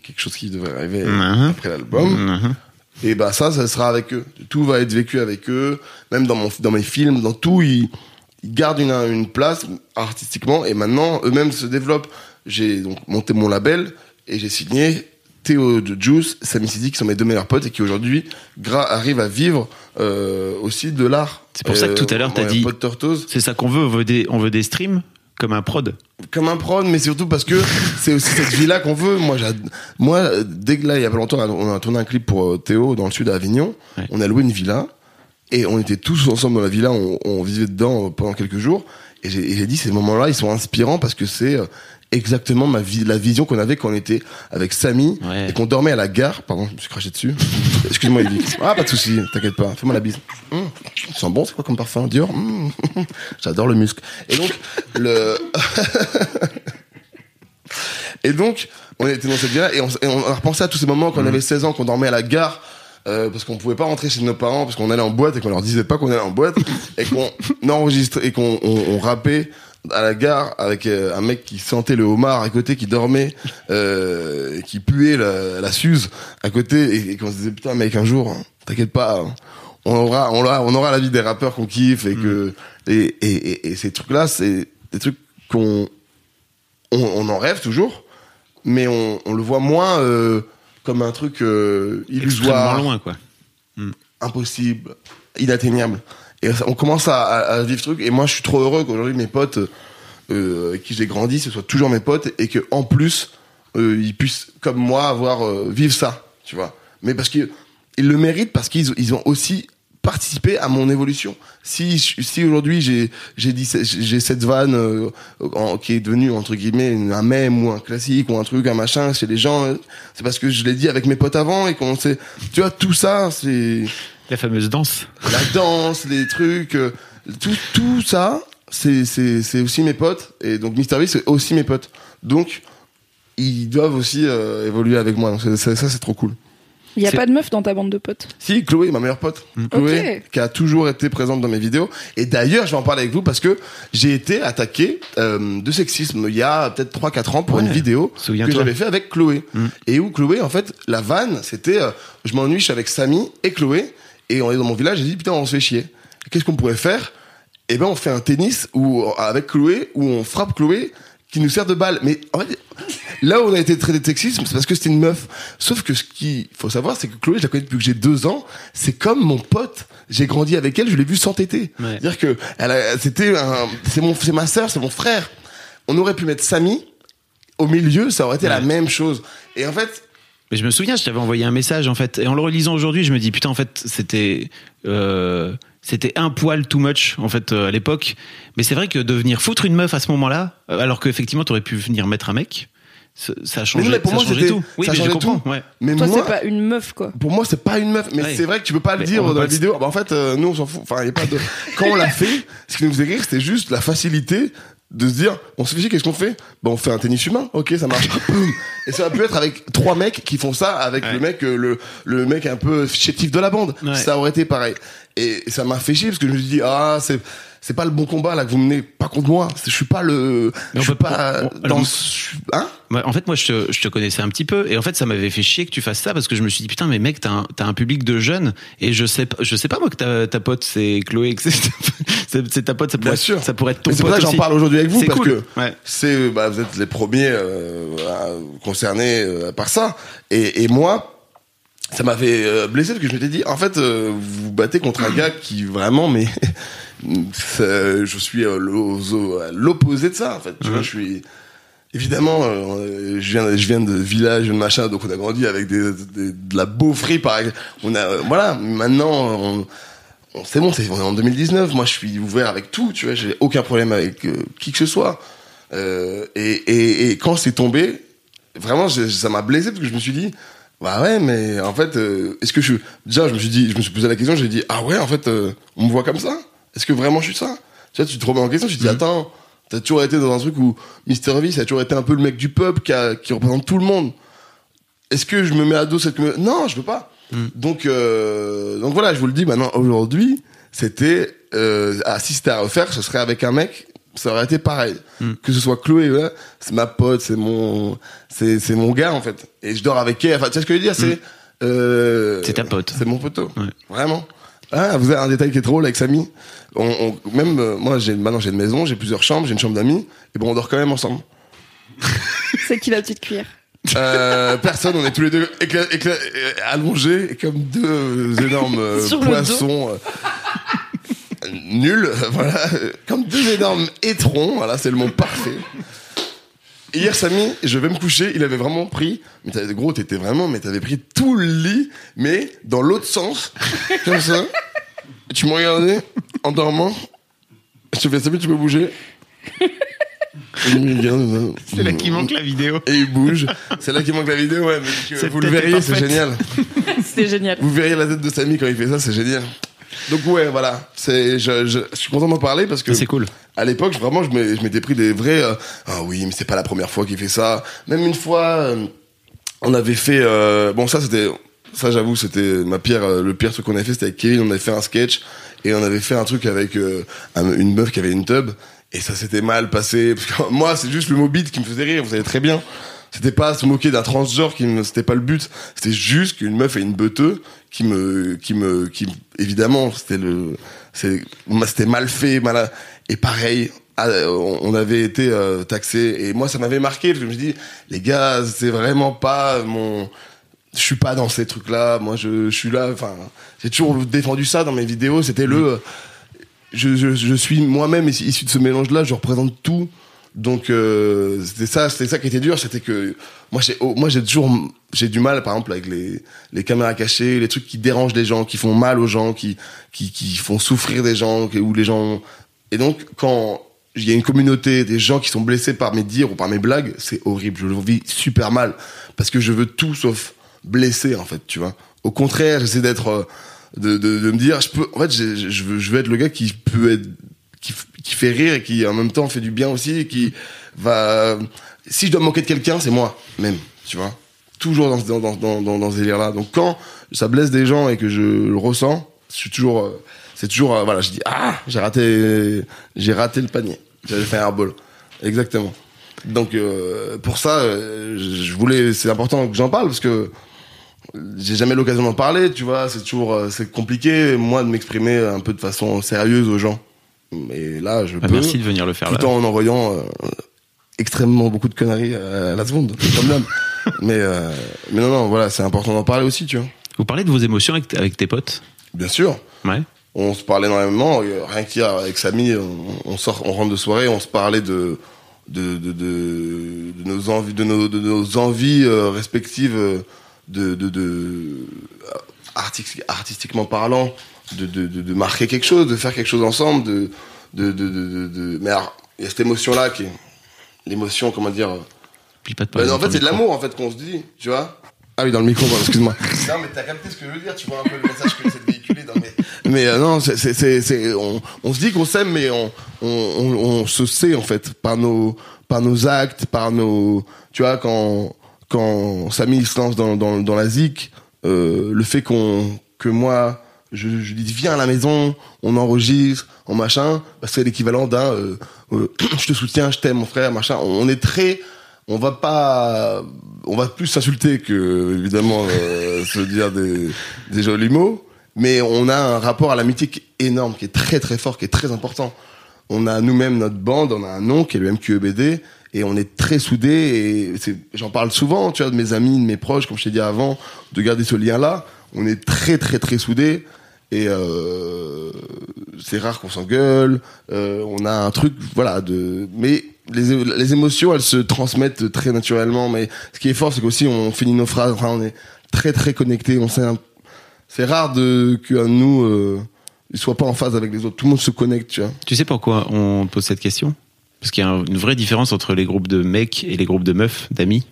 quelque chose qui devrait arriver Mhm. après l'album. Mhm. Et bah ça, ça sera avec eux. Tout va être vécu avec eux. Même dans mon, dans mes films, dans tout, ils, ils gardent une, une place artistiquement. Et maintenant, eux-mêmes se développent. J'ai donc monté mon label et j'ai signé Théo de Juice, Sami Sidi, qui sont mes deux meilleurs potes et qui aujourd'hui arrivent à vivre euh, aussi de l'art. C'est pour ça que tout à l'heure, t'as ouais, dit-. C'est ça qu'on veut, on veut des, on veut des streams comme un prod. comme un prod, mais surtout parce que <laughs> c'est aussi cette vie-là qu'on veut. Moi, moi, euh, dès que là, il y a pas longtemps, on a tourné un clip pour euh, Théo dans le sud à Avignon. Ouais. On a loué une villa et on était tous ensemble dans la villa. On, on vivait dedans euh, pendant quelques jours. Et j'ai dit ces moments-là, ils sont inspirants parce que c'est euh, exactement ma vie, la vision qu'on avait quand on était avec Samy Ouais. et qu'on dormait à la gare. Pardon, je me suis craché dessus. <laughs> Excuse-moi, Evie. Ah, pas de souci, t'inquiète pas. Fais-moi la bise. Hum, ça sent bon, c'est quoi comme parfum Dior? Hum, J'adore le muscle. Et donc, le. <laughs> Et donc, on était dans cette villa et on, et on a repensé à tous ces moments quand on avait 16 ans, qu'on dormait à la gare. euh, parce qu'on pouvait pas rentrer chez nos parents parce qu'on allait en boîte et qu'on leur disait pas qu'on allait en boîte et qu'on <laughs> enregistrait et qu'on on, on rappait à la gare avec euh, un mec qui sentait le homard à côté qui dormait euh, qui puait la, la suze à côté et, et qu'on se disait putain mec un jour hein, t'inquiète pas hein, on aura on aura on aura la vie des rappeurs qu'on kiffe et que et, et, et, et ces trucs là c'est des trucs qu'on on, on en rêve toujours, mais on, on le voit moins euh, comme un truc illusoire, loin, quoi. impossible, inatteignable. Et on commence à, à, vivre truc. Et moi, je suis trop heureux qu'aujourd'hui mes potes, euh, avec qui j'ai grandi, ce soient toujours mes potes et que en plus euh, ils puissent, comme moi, avoir euh, vivre ça, tu vois. Mais parce que ils le méritent parce qu'ils ils ont aussi participer à mon évolution. Si si aujourd'hui j'ai j'ai dit j'ai cette vanne euh, qui est devenue entre guillemets un mème ou un classique ou un truc un machin chez les gens, euh, c'est parce que je l'ai dit avec mes potes avant et qu'on sait tu vois tout ça c'est La fameuse danse. la danse, les trucs, euh, tout, tout ça, c'est, c'est, c'est aussi mes potes. Et donc, Mister V, c'est aussi mes potes. Donc, ils doivent aussi euh, évoluer avec moi. Donc, c'est- c'est- ça, c'est trop cool. Il y a C'est- pas de meuf dans ta bande de potes. Si, Chloé, ma meilleure pote. Chloé, Ok. qui a toujours été présente dans mes vidéos. Et d'ailleurs, je vais en parler avec vous parce que j'ai été attaqué euh, de sexisme il y a peut-être 3-4 ans pour Ouais. une vidéo que Souviens-toi. j'avais fait avec Chloé. Et où Chloé, en fait, la vanne, c'était euh, je m'ennuie, je suis avec Samy et Chloé. Et on est dans mon village, j'ai dit putain, on se fait chier. Qu'est-ce qu'on pourrait faire? Eh ben, on fait un tennis où, avec Chloé où on frappe Chloé qui nous sert de balle. Mais en fait, là où on a été traité de sexisme, c'est parce que c'était une meuf. Sauf que ce qu'il faut savoir, c'est que Chloé, je la connais depuis que j'ai deux ans. C'est comme mon pote. J'ai grandi avec elle, je l'ai vue s'entêter. Ouais. C'est-à-dire que elle c'était un, c'est mon, c'est ma sœur, c'est mon frère. On aurait pu mettre Samy au milieu, ça aurait été la même chose. Et en fait, Mais je me souviens, je t'avais envoyé un message en fait, et en le relisant aujourd'hui, je me dis putain en fait c'était euh, c'était un poil too much en fait euh, à l'époque. Mais c'est vrai que de venir foutre une meuf à ce moment-là, euh, alors qu'effectivement t'aurais pu venir mettre un mec, ça a changé, mais pour ça moi, changeait tout. Oui, ça mais je changeait comprends. tout. Ouais. mais Toi, moi, c'est pas une meuf, quoi. Pour moi, c'est pas une meuf, mais Ouais. c'est vrai que tu peux pas le Mais dire dans la vidéo. Bah, en fait, euh, nous, on s'en fout. Enfin, y a pas de. <laughs> Quand on l'a fait, ce qui nous faisait rire, c'était juste la facilité de se dire, on se fait chier, qu'est-ce qu'on fait? Bah, on fait un tennis humain. Ok, ça marche. <laughs> Et ça aurait pu être avec trois mecs qui font ça, avec Ouais. le mec, euh, le le mec un peu chétif de la bande. Ouais. Ça aurait été pareil. Et ça m'a fait chier parce que je me suis dit, ah, c'est c'est pas le bon combat là que vous menez, pas contre moi. Je suis pas le. Je suis pas on- dans. Hein? Ouais, en fait, moi, je te, je te connaissais un petit peu, et en fait, ça m'avait fait chier que tu fasses ça parce que je me suis dit putain, mais mec, t'as un, public de jeunes, et je sais, pas- je sais pas moi que ta, ta pote c'est Chloé, que c'est, ta pote, ça pourrait, Bien sûr. ça pourrait être ton Mais c'est pote pour ça que j'en parle aujourd'hui avec vous parce cool. que Ouais. c'est bah, vous êtes les premiers euh, concernés euh, par ça et, et moi ça m'avait euh, blessé parce que je m'étais dit en fait euh, vous battez contre un gars qui vraiment mais je suis euh, l'opposé de ça en fait tu vois je suis Évidemment, euh, je viens, je viens de village, de machin, donc on a grandi avec des, des- de la beaufrie, par exemple. On a, euh, voilà. Maintenant, on, on- c'est bon, c'est on est en 2019. Moi, je suis ouvert avec tout. Tu vois, j'ai aucun problème avec euh, qui que ce soit. Et, et, et quand c'est tombé, vraiment, ça m'a blessé parce que je me suis dit, bah ouais, mais en fait, est-ce que je déjà, je me suis dit, je me suis posé la question, j'ai dit, ah ouais, en fait, on me voit comme ça? Est-ce que vraiment je suis ça? Tu vois, tu te remets en question, tu te dis, attends, t'as toujours été dans un truc où Mister V, ça a toujours été un peu le mec du peuple qui, a- qui représente tout le monde. Est-ce que je me mets à dos cette Non, je veux pas. Donc, euh, donc voilà, je vous le dis maintenant. Aujourd'hui, c'était euh, ah, si c'était à refaire, ce serait avec un mec. Ça aurait été pareil. Que ce soit Chloé, ouais, c'est ma pote, c'est mon, c'est c'est mon gars en fait. Et je dors avec elle. Enfin, tu sais ce que je veux dire C'est euh, C'est ta pote. C'est mon poteau. Ouais. Vraiment. Ah, vous avez un détail qui est drôle avec Samy. On, on- même euh, moi, j'ai maintenant j'ai une maison, j'ai plusieurs chambres, j'ai une chambre d'amis. Et bon, on dort quand même ensemble. <laughs> C'est qui la petite cuillère Euh, personne, on est tous les deux écla- écla- euh, allongés comme deux énormes euh, <laughs> Sur le dos. poissons euh, nuls, <laughs> voilà, comme deux énormes étrons, voilà, c'est le mot parfait. Hier, Samy, je vais me coucher, il avait vraiment pris, mais t'avais, gros, t'étais vraiment, mais t'avais pris tout le lit, mais dans l'autre sens, <laughs> comme ça. Tu m'as regardé en dormant. Je te fais, Samy, tu peux bouger. Me C'est là qu'il manque la vidéo. et il bouge. C'est là qu'il manque la vidéo, ouais. Mais vous le verriez, c'est génial. <laughs> C'était génial. Vous verriez la tête de Samy quand il fait ça, c'est génial. Donc ouais, voilà. C'est, je, je, je suis content d'en parler parce que C'est cool. à l'époque, vraiment, je m'étais pris des vrais. euh, ah oui, mais c'est pas la première fois qu'il fait ça. Même une fois, euh, on avait fait. euh, bon, ça c'était. Ça, j'avoue, c'était ma pire. euh, le pire truc qu'on avait fait, c'était avec Kevin. On avait fait un sketch et on avait fait un truc avec euh, un- une meuf qui avait une tub et ça s'était mal passé. Parce que <laughs> moi, c'est juste le mot beat qui me faisait rire. Vous savez très bien. C'était pas se moquer d'un transgenre qui me, c'était pas le but. C'était juste qu'une meuf et une beuteux qui me, qui me, qui, évidemment, c'était le, c'est, c'était mal fait, mal, et pareil, on avait été euh, taxé, et moi, ça m'avait marqué, parce que je me dis, les gars, c'est vraiment pas mon, je suis pas dans ces trucs-là, moi, je, je suis là, enfin, j'ai toujours défendu ça dans mes vidéos, c'était le, je, je, je suis moi-même issu issu de ce mélange-là, je représente tout, Donc euh, c'était ça, c'était ça qui était dur, c'était que moi j'ai oh, moi j'ai toujours j'ai du mal par exemple avec les les caméras cachées, les trucs qui dérangent les gens, qui font mal aux gens, qui qui qui font souffrir des gens, où les gens et donc quand il y a une communauté, des gens qui sont blessés par mes dires ou par mes blagues, c'est horrible, je le vis super mal parce que je veux tout sauf blesser en fait, tu vois. Au contraire, j'essaie d'être euh, de, de, me dire je peux en fait je veux je veux être le gars qui peut être qui fait rire et qui en même temps fait du bien aussi qui va si je dois me moquer de quelqu'un c'est moi même tu vois. Toujours dans dans dans dans, dans, ce délire là donc quand ça blesse des gens et que je le ressens je suis toujours euh, c'est toujours euh, voilà je dis ah j'ai raté j'ai raté le panier. J'avais fait un airball exactement. Donc euh, pour ça je voulais c'est important que j'en parle parce que j'ai jamais l'occasion d'en parler, tu vois, c'est toujours c'est compliqué moi de m'exprimer un peu de façon sérieuse aux gens. Mais là, je Ah, peux merci de venir le faire tout là. en envoyant euh, extrêmement beaucoup de conneries à la seconde, comme d'hab. <laughs> mais euh, mais non non, voilà, c'est important d'en parler aussi, tu vois. Vous parlez de vos émotions avec, avec tes potes? Bien sûr. Ouais. On se parlait énormément, euh, rien qu'hier avec Samy, on, on sort, on rentre de soirée, on se parlait de de, de, de, de nos envies, de nos, de nos envies euh, respectives de, de, de artistique- artistiquement parlant, de, de, de, de marquer quelque chose, de faire quelque chose ensemble, de, de, de, de, de- de- mais alors, il y a cette émotion-là qui est l'émotion, comment dire, pas de bah, en fait, c'est de l'amour, en fait, qu'on se dit, tu vois. Ah oui, dans le micro, pardon, excuse-moi. <laughs> non, mais t'as capté ce que je veux dire, tu vois un peu le message que j'essaie de véhiculer dans mes... Mais euh, non, c'est, c'est, c'est, c'est- on, on se dit qu'on s'aime, mais on, on, on, on se sait, en fait, par nos, par nos actes, par nos... Tu vois, quand, quand Samy se lance dans, dans, dans la zik, euh, le fait qu'on, que moi, je, je lui dis viens à la maison, on enregistre, en machin, bah, c'est l'équivalent d'un euh, euh, <clears throat> je te soutiens, je t'aime mon frère, machin. On est très, on va pas, on va plus s'insulter que évidemment euh, <laughs> se dire des, des jolis mots, mais on a un rapport à l'amitié qui est énorme, qui est très très fort, qui est très important. On a nous-mêmes notre bande, on a un nom qui est le MQEBD et on est très soudés et j'en parle souvent, tu vois, de mes amis, de mes proches, comme je t'ai dit avant, de garder ce lien-là. On est très très très soudés et euh, c'est rare qu'on s'engueule. euh, on a un truc, voilà, de mais les, les émotions, elles se transmettent très naturellement. Mais ce qui est fort, c'est qu'aussi on finit nos phrases. Enfin, on est très très connectés. On sait, un- c'est rare de que un de nous euh, soit pas en phase avec les autres. Tout le monde se connecte, tu vois. Tu sais pourquoi on pose cette question? Parce qu'il y a un- une vraie différence entre les groupes de mecs et les groupes de meufs, d'amis?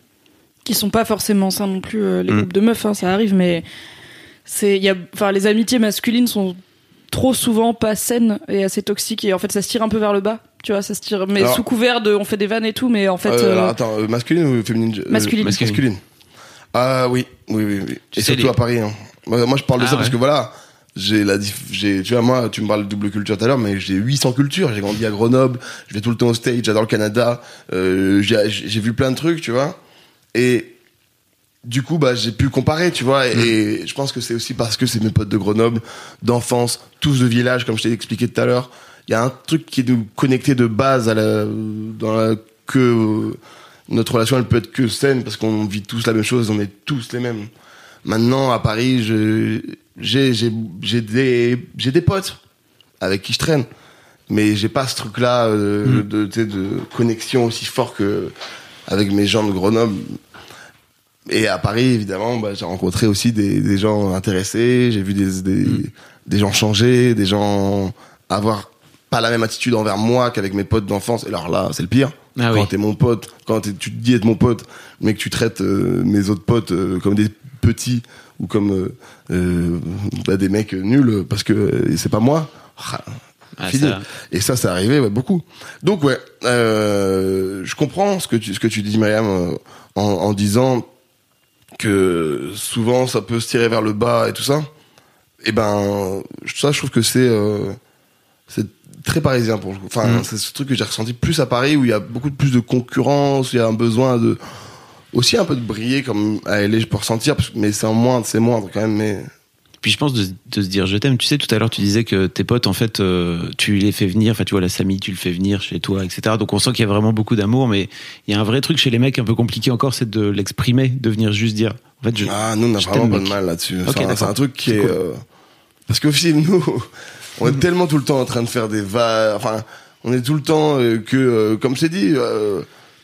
qui sont pas forcément ça non plus euh, les Mm. groupes de meufs hein, ça arrive mais c'est il y a enfin les amitiés masculines sont trop souvent pas saines et assez toxiques et en fait ça se tire un peu vers le bas tu vois ça se tire mais Alors- sous couvert de on fait des vannes et tout mais en fait Euh, euh, alors, attends, euh, masculine ou féminine euh, Masculine. masculine. Ah oui, oui, oui, oui. Et surtout les- à Paris. Hein. Moi, moi, je parle de Ah ça parce que voilà, j'ai la, j'ai, tu vois, moi, tu me parles de double culture tout à l'heure, mais j'ai 800 cultures. J'ai grandi à Grenoble, je vais tout le temps au stage, j'adore le Canada, euh, j'ai, j'ai vu plein de trucs, tu vois. Et du coup, bah, j'ai pu comparer, tu vois. Et, Mm. et je pense que c'est aussi parce que c'est mes potes de Grenoble, d'enfance, tous de village, comme je t'ai expliqué tout à l'heure. Il y a un truc qui est nous connecté de base à la, dans la, que euh, notre relation, elle peut être que saine parce qu'on vit tous la même chose, on est tous les mêmes. Maintenant, à Paris, je, j'ai, j'ai, j'ai des, j'ai des potes avec qui je traîne. Mais j'ai pas ce truc-là euh, Mm. de, de connexion aussi fort que avec mes gens de Grenoble. Et à Paris, évidemment, bah, j'ai rencontré aussi des, des gens intéressés, j'ai vu des, des, Mm. des gens changer, des gens avoir pas la même attitude envers moi qu'avec mes potes d'enfance. Et alors là, c'est le pire. Ah quand oui. t'es mon pote, quand tu te dis être mon pote, mais que tu traites euh, mes autres potes euh, comme des petits ou comme euh, euh, bah, des mecs nuls parce que c'est pas moi. Ah, Ah, fini. ça- Et ça, c'est arrivé ouais, beaucoup. Donc ouais, euh, je comprends ce que tu ce que tu dis, Myriam, en, en disant que souvent ça peut se tirer vers le bas et tout ça. Et ben ça, je trouve que c'est euh, c'est très parisien pour le coup. Enfin, Mm. c'est ce truc que j'ai ressenti plus à Paris où il y a beaucoup plus de concurrence, où il y a un besoin de aussi un peu de briller comme à LA je peux ressentir, mais c'est en moindre, c'est moindre quand même. Mais Puis je pense de, de se dire je t'aime. Tu sais, tout à l'heure, tu disais que tes potes, en fait, euh, tu les fais venir. Enfin, tu vois, la Samy, tu le fais venir chez toi, etc. Donc on sent qu'il y a vraiment beaucoup d'amour, mais il y a un vrai truc chez les mecs un peu compliqué encore, c'est de l'exprimer, de venir juste dire. En fait, je, ah, nous on a vraiment pas de mal là-dessus. C'est un- truc qui est cool. euh, parce que aussi nous, on est tellement tout le temps en train de faire des va, enfin, On est tout le temps euh, que, comme c'est dit,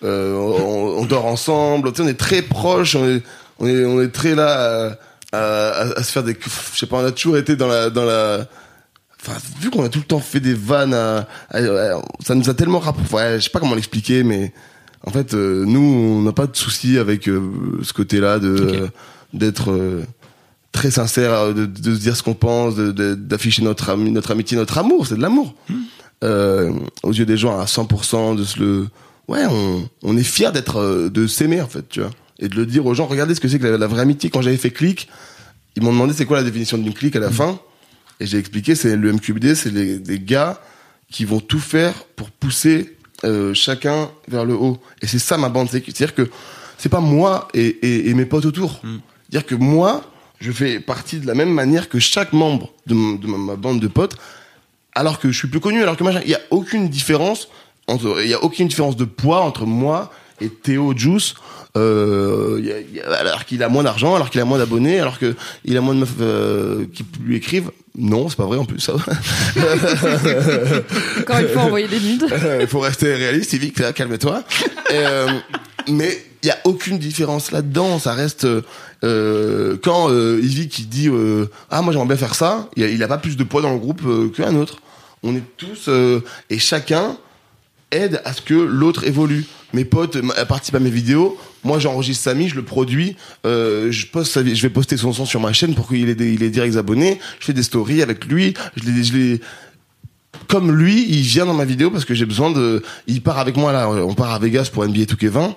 on, on dort ensemble. Tu sais, on est très proches. On est, on est, on est très là à, à- à se faire des. Je sais pas. On a toujours été dans la, dans la. Enfin, vu qu'on a tout le temps fait des vannes, à- ça nous a tellement rapproché. Ouais, je sais pas comment l'expliquer, mais en fait, euh, nous, on n'a pas de souci avec euh, ce côté-là de euh, d'être très sincère, de, de se dire ce qu'on pense, d'afficher notre ami, notre amitié, notre amour. C'est de l'amour. Euh, aux yeux des gens à 100%, de se le. Ouais, on, on est fier d'être, de s'aimer en fait, tu vois, et de le dire aux gens. Regardez ce que c'est que la, la vraie amitié. Quand j'avais fait clic, ils m'ont demandé c'est quoi la définition d'une clique à la fin, et j'ai expliqué c'est le MQBD, c'est les, des gars qui vont tout faire pour pousser euh, chacun vers le haut. Et c'est ça ma bande, c'est- c'est-à-dire que c'est pas moi et, et, et mes potes autour. C'est-à-dire que moi, je fais partie de la même manière que chaque membre de, ma, ma bande de potes, alors que je suis plus connu, alors que machin. Il y a aucune différence entre, il y a aucune différence de poids entre moi et Théo Juice. Euh, il y a- il y a- alors qu'il a moins d'argent, alors qu'il a moins d'abonnés, alors que il a moins de meufs euh, qui lui écrivent. Non, c'est pas vrai en plus. Ça. Encore une fois, envoyer des nudes. <laughs> Il faut rester réaliste, Yvick, calme-toi. Et, euh, mais il y a aucune différence là-dedans. Ça reste euh, quand euh, Yvick dit euh, ah moi j'aimerais bien faire ça, il a, il a pas plus de poids dans le groupe euh, qu'un autre. On est tous euh, et chacun aide à ce que l'autre évolue. Mes potes participent à mes vidéos. Moi, j'enregistre Samy, je le produis. Euh, je poste, je vais poster son son sur ma chaîne pour qu'il ait des, il ait directs abonnés. Je fais des stories avec lui. Je l'ai, je l'ai- comme lui, il vient dans ma vidéo parce que j'ai besoin de. Il part avec moi là. On part à Vegas pour NBA 2K20.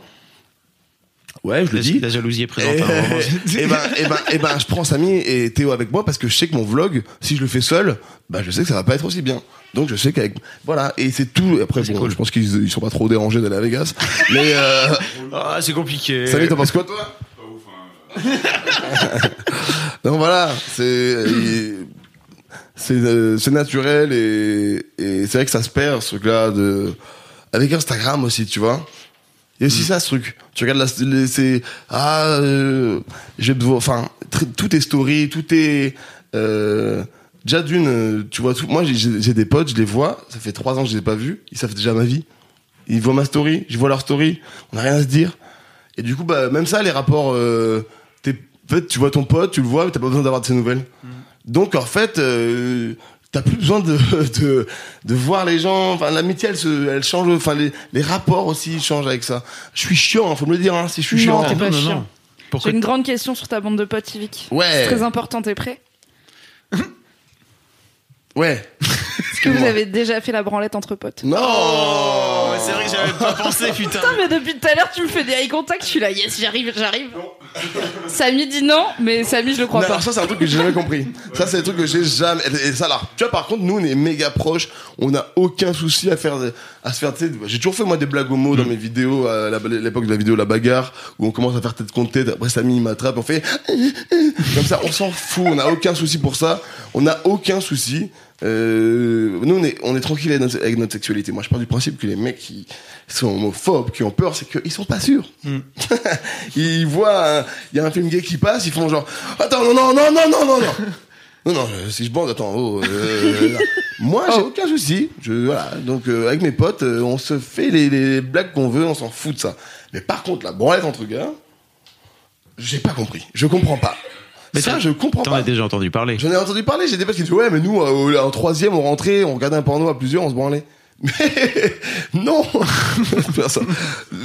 Ouais, je le dis. La jalousie est Et, présente. un moment. et ben, et ben, et ben, je prends Samy et Théo avec moi parce que je sais que mon vlog, si je le fais seul, bah, je sais que ça va pas être aussi bien. Donc, je sais qu'avec, voilà, et c'est tout. Après, bon, je pense qu'ils ils sont pas trop dérangés d'aller à Vegas. Mais, euh, <laughs> Ah, c'est compliqué. Samy, t'en penses quoi, toi? <laughs> Donc voilà, c'est, c'est, euh, c'est naturel et, et c'est vrai que ça se perd, ce truc-là de, avec Instagram aussi, tu vois. Il y a aussi ça, ce truc. Tu regardes la, c'est, ah, euh, j'ai besoin, enfin, tout est story, tout est, euh, déjà d'une, euh, tu vois tout, moi, j'ai- des potes, je les vois, ça fait trois ans que je les ai pas vus, ils savent déjà ma vie. Ils voient ma story, je vois leur story, on n'a rien à se dire. Et du coup, bah, même ça, les rapports, euh, t'es, en fait, tu vois ton pote, tu le vois, mais t'as pas besoin d'avoir de ses nouvelles. Donc, en fait, euh, t'as plus besoin de, <laughs> de, de voir les gens. Enfin, l'amitié, elle, se, elle change. Enfin, les, les rapports aussi changent avec ça. Je suis chiant, faut me le dire, hein, si je suis Non, chiant. t'es pas non, non. chiant. Pourquoi J'ai une grande question sur ta bande de potes, Yvick. Ouais. C'est très important, t'es prêt Ouais. Est-ce que vous avez déjà fait la branlette entre potes? Non C'est vrai que j'avais pas pensé, <laughs> putain. Putain, mais depuis tout à l'heure, tu me fais des eye contact, je suis là, yes, j'arrive, j'arrive. Samy dit non, mais Samy, je le crois Non, pas. alors ça c'est un truc que j'ai jamais compris. Ça c'est un truc que j'ai jamais. Et ça là, tu vois par contre nous on est méga proches, on n'a aucun souci à faire à se faire. tu sais, J'ai toujours fait moi des blagues homo dans mes vidéos à la- l'époque de la vidéo la bagarre où on commence à faire tête contre tête. Après Samy il m'attrape, on fait <laughs> comme ça, on s'en fout, on n'a aucun souci pour ça, on n'a aucun souci. Euh, nous on est on est tranquille avec notre, avec notre sexualité. Moi je pars du principe que les mecs qui sont homophobes, qui ont peur, c'est qu'ils sont pas sûrs. <laughs> ils voient, il y a un film gay qui passe, ils font genre, attends, non, non, non, non, non, non, non. Non, non, si je bande, attends, oh, euh, moi, j'ai aucun souci. Je, voilà. Donc, euh, avec mes potes, euh, on se fait les, les blagues qu'on veut, on s'en fout de ça. Mais par contre, la branlette entre gars, j'ai pas compris. Je comprends pas. Mais ça, t'en- je comprends T'en pas. as déjà entendu parler. J'en ai entendu parler, j'ai des potes qui disent ouais mais nous euh, en troisième on rentrait, on regardait un porno à plusieurs, on se branlait. <laughs> Mais non <laughs> ça.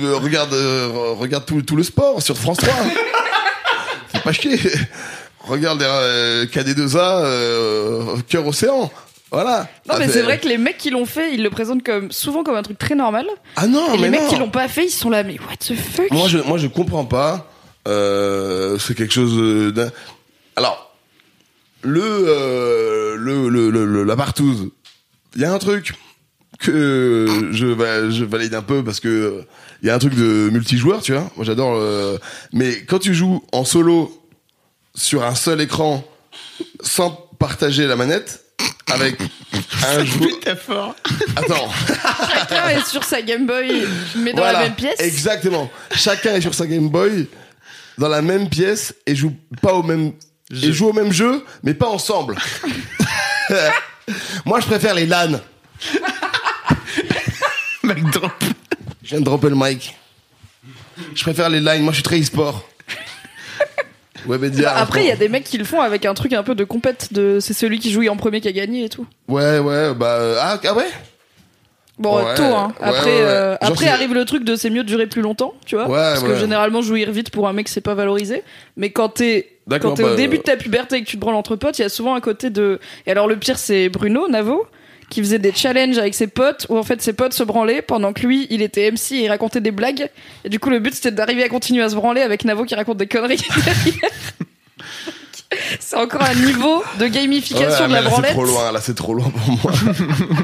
Euh, Regarde, euh, re- regarde tout, tout le sport sur France 3. <laughs> Faut pas chier. Regarde les euh, KD2A, euh, cœur océan. Voilà. Non, mais Ah, c'est vrai que les mecs qui l'ont fait, ils le présentent comme, souvent comme un truc très normal. Ah non, et mais les mecs non. qui l'ont pas fait, ils sont là, mais what the fuck? Moi, je, moi, je comprends pas. Euh, c'est quelque chose d'un. Alors, le, euh, le, le, le, le- la partouze. Il y a un truc que je, je valide un peu parce que il y a un truc de multijoueur, tu vois. Moi, j'adore. euh, mais quand tu joues en solo sur un seul écran sans partager la manette avec <laughs> un joueur. Métaphore. Attends. Chacun est sur sa Game Boy, mais dans Voilà, la même pièce. Exactement. Chacun est sur sa Game Boy dans la même pièce et joue pas au même et joue au même jeu, mais pas ensemble. <laughs> Moi, je préfère les LAN. <laughs> Mic drop. Je viens de dropper le mic. Je préfère les lines. Moi, je suis très e-sport. Webedia. Bah, Après, il y a des mecs qui le font avec un truc un peu de compète de c'est celui qui joue en premier qui a gagné et tout. Ouais, ouais, bah. euh, Ah, ah ouais? Bon, Ouais, tôt, hein. Après, euh, après arrive le truc de c'est mieux de durer plus longtemps, tu vois. Ouais, parce que généralement, jouir vite pour un mec, c'est pas valorisé. Mais quand t'es quand t'es bah, au début de ta puberté et que tu te branles entre potes, il y a souvent un côté de. Et alors, le pire, c'est Bruno Navo qui faisait des challenges avec ses potes où en fait ses potes se branlaient pendant que lui il était MC et il racontait des blagues et du coup le but c'était d'arriver à continuer à se branler avec Navo qui raconte des conneries <laughs> derrière. c'est encore un niveau de gamification Ouais, de la là, branlette C'est trop loin, là, c'est trop loin pour moi. <laughs>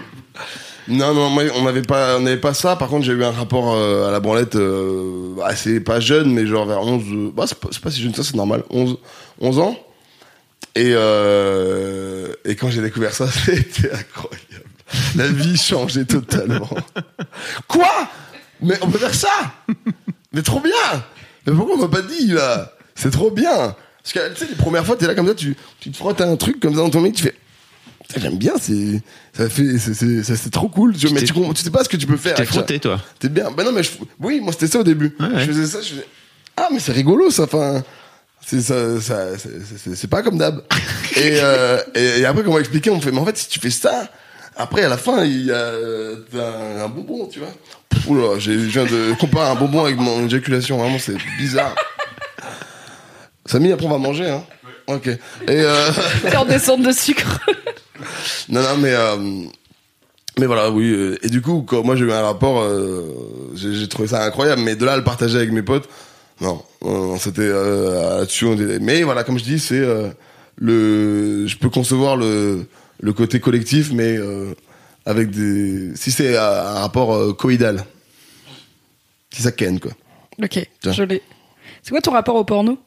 non, non, moi, on n'avait pas, on n'avait pas ça. Par contre, j'ai eu un rapport euh, à la branlette euh, assez pas jeune, mais genre vers 11. euh, bah, c'est pas, si jeune que ça, c'est normal. 11, 11 ans. Et, et quand j'ai découvert ça, <laughs> c'était incroyable. La vie changeait totalement. <laughs> Quoi? Mais on peut faire ça? Mais trop bien Mais pourquoi on m'a pas dit là? C'est trop bien Parce que tu sais, les premières fois, t'es là comme ça, tu, tu te frottes à un truc comme ça dans ton mec, tu fais. J'aime bien, c'est ça fait c'est c'est ça, c'est trop cool. Tu vois, mais tu, tu sais pas ce que tu peux faire. T'es frotté, toi. T'es bien. Ben non, mais je, oui, moi c'était ça au début. Ouais, ouais. Je faisais ça, je faisais ah mais c'est rigolo ça. Enfin, c'est ça, ça c'est- c'est c'est pas comme d'hab. <laughs> et, euh, et et après qu'on m'a expliqué, on me fait mais en fait si tu fais ça, après à la fin il y a euh, t'as un, un bonbon, tu vois. Oula, j'ai- je viens de comparer un bonbon avec mon éjaculation. Vraiment c'est bizarre. Samy, après on va manger, hein. Ok. Et euh, T'es en descente de sucre <laughs> non, non, mais euh, mais voilà, oui. euh, Et du coup, quand moi j'ai eu un rapport, euh, j'ai trouvé ça incroyable. Mais de là à le partager avec mes potes, non, c'était euh, là-dessus. Mais voilà, comme je dis, c'est euh, le. Je peux concevoir le le côté collectif, mais avec des. Si c'est un rapport coïdal, si ça ken quoi. Ok, Tiens. je l'ai. C'est quoi ton rapport au porno?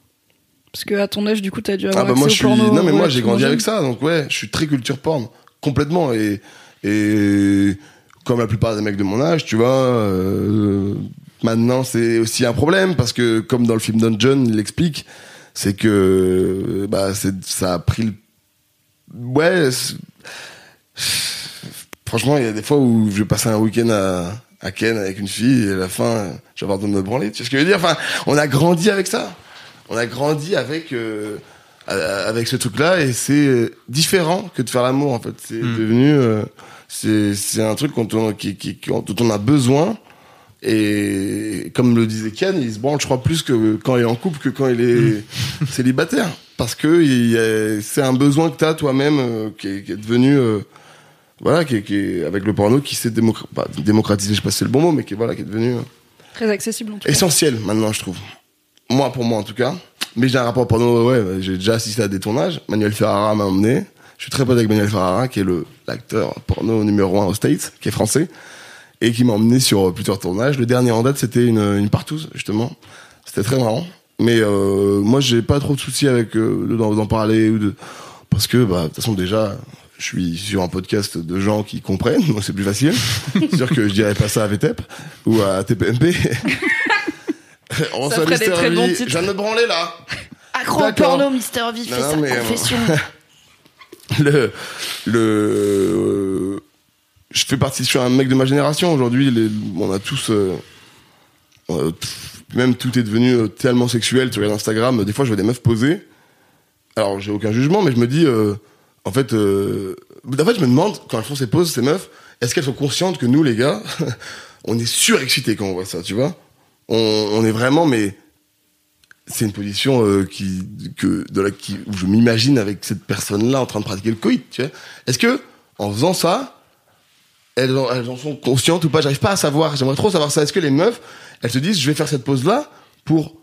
Parce que à ton âge, du coup, t'as dû avoir Ah bah moi au je suis porno. non mais moi j'ai relativement grandi avec ça donc ouais je suis très culture porn complètement et et comme la plupart des mecs de mon âge tu vois euh, maintenant c'est aussi un problème parce que comme dans le film Dungeon il l'explique c'est que bah c'est ça a pris le ouais franchement il y a des fois où je vais passer un week-end à à Ken avec une fille et à la fin je vais avoir de me branler tu sais ce que je veux dire? Enfin on a grandi avec ça on a grandi avec euh, avec ce truc-là et c'est euh, différent que de faire l'amour en fait. C'est devenu euh, c'est c'est un truc dont on, qui, qui, qui- dont on a besoin et comme le disait Ken, il se branle je crois plus que quand il est en couple que quand il est <laughs> célibataire parce que il y a- c'est un besoin que tu as toi-même euh, qui, est, qui est devenu euh, voilà qui est, qui avec le porno qui s'est démocra- pas démocratisé je sais pas si c'est le bon mot mais qui est voilà qui est devenu euh, Très accessible en tout cas. essentiel maintenant, je trouve. Moi, pour moi en tout cas. Mais j'ai un rapport porno, ouais, j'ai déjà assisté à des tournages. Manuel Ferrara m'a emmené. Je suis très pote avec Manuel Ferrara, qui est le l'acteur porno numéro un aux States, qui est français, et qui m'a emmené sur euh, plusieurs tournages. Le dernier en date, c'était une, une partouze, justement. C'était très marrant. Mais euh, moi, j'ai pas trop de soucis avec euh, de- d'en d'en parler ou de parce que bah de toute façon déjà. Je suis sur un podcast de gens qui comprennent, <laughs> donc c'est plus facile. c'est sûr que je dirais pas ça à VTEP ou à TPMP. <laughs> <laughs> On Ça ferait des très bons titres. Je viens de me branler là. Accro au porno, Mister V fait Non, sa euh, confession. <laughs> le le euh, je fais partie je suis un mec de ma génération aujourd'hui on a tous euh, euh, pff, même tout est devenu tellement sexuel tu regardes Instagram des fois je vois des meufs poser alors j'ai aucun jugement mais je me dis euh, en fait euh, en fait je me demande quand elles font ces poses ces meufs est-ce qu'elles sont conscientes que nous les gars <laughs> on est surexcités quand on voit ça tu vois? On, on est vraiment mais c'est une position euh, qui que de la qui où je m'imagine avec cette personne là en train de pratiquer le coït tu vois. Est-ce que en faisant ça elles en, elles en sont conscientes ou pas? J'arrive pas à savoir. J'aimerais trop savoir ça. Est-ce que les meufs elles se disent je vais faire cette pose là pour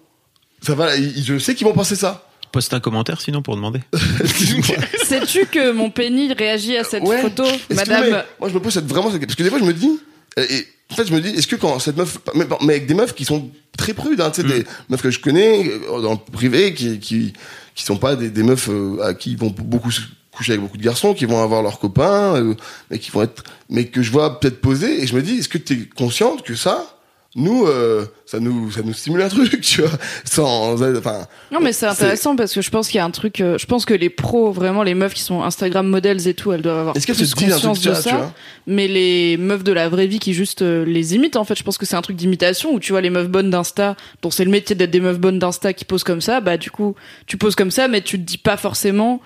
ça va je sais qu'ils vont penser ça. Poste un commentaire sinon pour demander. <laughs> Sais-tu que mon pénis réagit à cette Ouais. photo, Est-ce que- madame mais moi je me pose cette, vraiment cette- parce que des fois je me dis et, en fait je me dis est-ce que quand cette meuf mais, mais avec des meufs qui sont très prudes hein, tu sais des meufs que je connais euh, dans le privé qui qui qui sont pas des, des meufs euh, à qui ils vont beaucoup se coucher avec beaucoup de garçons qui vont avoir leurs copains euh, mais qui vont être mais que je vois peut-être poser et je me dis est-ce que tu es consciente que ça nous, euh, ça nous, ça nous stimule un truc, <laughs> tu vois, sans, enfin. Non, mais c'est intéressant parce que je pense qu'il y a un truc. euh, je pense que les pros, vraiment les meufs qui sont Instagram models et tout, elles doivent avoir Est-ce plus conscience truc de ça, tu vois Mais les meufs de la vraie vie qui juste euh, les imitent, en fait, je pense que c'est un truc d'imitation où tu vois les meufs bonnes d'Insta, dont c'est le métier d'être des meufs bonnes d'Insta qui posent comme ça, bah du coup, tu poses comme ça, mais tu te dis pas forcément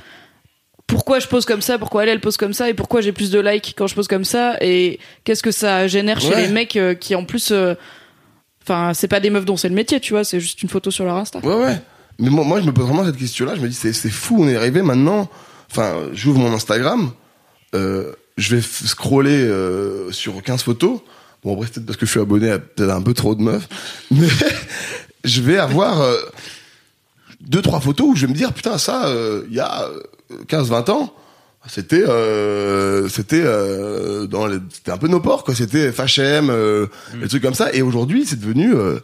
pourquoi je pose comme ça, pourquoi elle, elle pose comme ça, et pourquoi j'ai plus de likes quand je pose comme ça, et qu'est-ce que ça génère chez Ouais. les mecs euh, qui en plus. euh, Enfin, c'est pas des meufs dont c'est le métier, tu vois, c'est juste une photo sur leur Insta. Ouais, ouais. Mais moi, moi, je me pose vraiment cette question-là. Je me dis, c'est, fou, on est arrivé maintenant. Enfin, j'ouvre mon Instagram, euh, je vais scroller sur 15 photos. Bon, après, c'est peut-être parce que je suis abonné à peut-être un peu trop de meufs. <laughs> Mais je vais avoir deux, trois photos où je vais me dire, putain, ça, il y a 15-20 ans, c'était euh, c'était euh, dans les- c'était un peu nos ports quoi. C'était FHM euh, des trucs comme ça. Et aujourd'hui c'est devenu euh,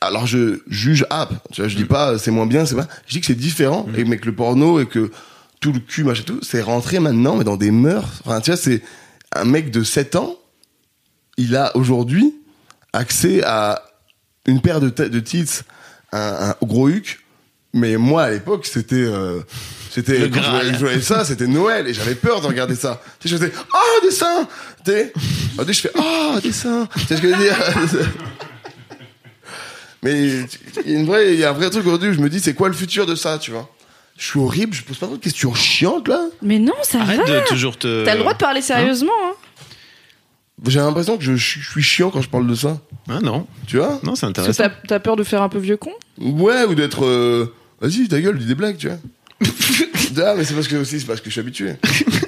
alors je juge app tu vois je dis pas c'est moins bien c'est pas je dis que c'est différent. Et mais que le porno et que tout le cul machin tout c'est rentré maintenant mais dans des mœurs. Enfin tu vois c'est un mec de 7 ans il a aujourd'hui accès à une paire de, tê- de tits un, un gros huc mais moi à l'époque c'était euh, c'était quand je voyais- je voyais ça c'était Noël et j'avais peur de regarder ça tu sais je faisais oh des seins tu sais? Je fais oh des seins tu sais ce que je veux dire? <laughs> Mais il y a une vraie il y a un vrai truc aujourd'hui où je me dis c'est quoi le futur de ça tu vois? Je suis horrible je pose pas trop de questions chiantes là Mais non, ça Arrête va. de toujours te. T'as le droit de parler sérieusement. Hein. j'ai l'impression que je, je suis chiant quand je parle de ça Ah non, tu vois? Non, c'est Parce que intéressant. t'as t'as peur de faire un peu vieux con? Ouais, ou d'être. euh, Vas-y, ta gueule, dis des blagues, tu vois. <laughs> ah, mais c'est parce que aussi, c'est parce que je suis habitué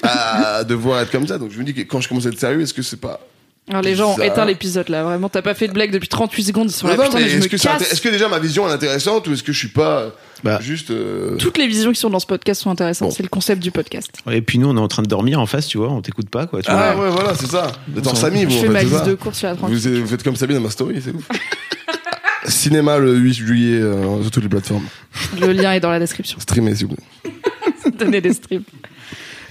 à devoir être comme ça. Donc je me dis que quand je commence à être sérieux, est-ce que c'est pas. Alors les gens ont éteint l'épisode là, vraiment. T'as pas fait de blague depuis 38 secondes, ils sont là. Non, non, putain, mais mais je est-ce me que, inté- casse. est-ce que déjà ma vision est intéressante ou est-ce que je suis pas Bah. juste. euh, Toutes les visions qui sont dans ce podcast sont intéressantes. Bon. C'est le concept du podcast. Et puis nous, on est en train de dormir en face, tu vois, on t'écoute pas, quoi. Tu vois. Ah ouais, voilà, c'est ça. Vous êtes en Samy, vous je en fais fait, ma c'est liste ça. de courses, suis à tranquille. Vous faites comme Sabine dans ma story, c'est ouf. <laughs> Cinéma le 8 juillet euh, sur toutes les plateformes. Le lien est dans la description. Streamez, s'il vous plaît. <laughs> Donner des strips.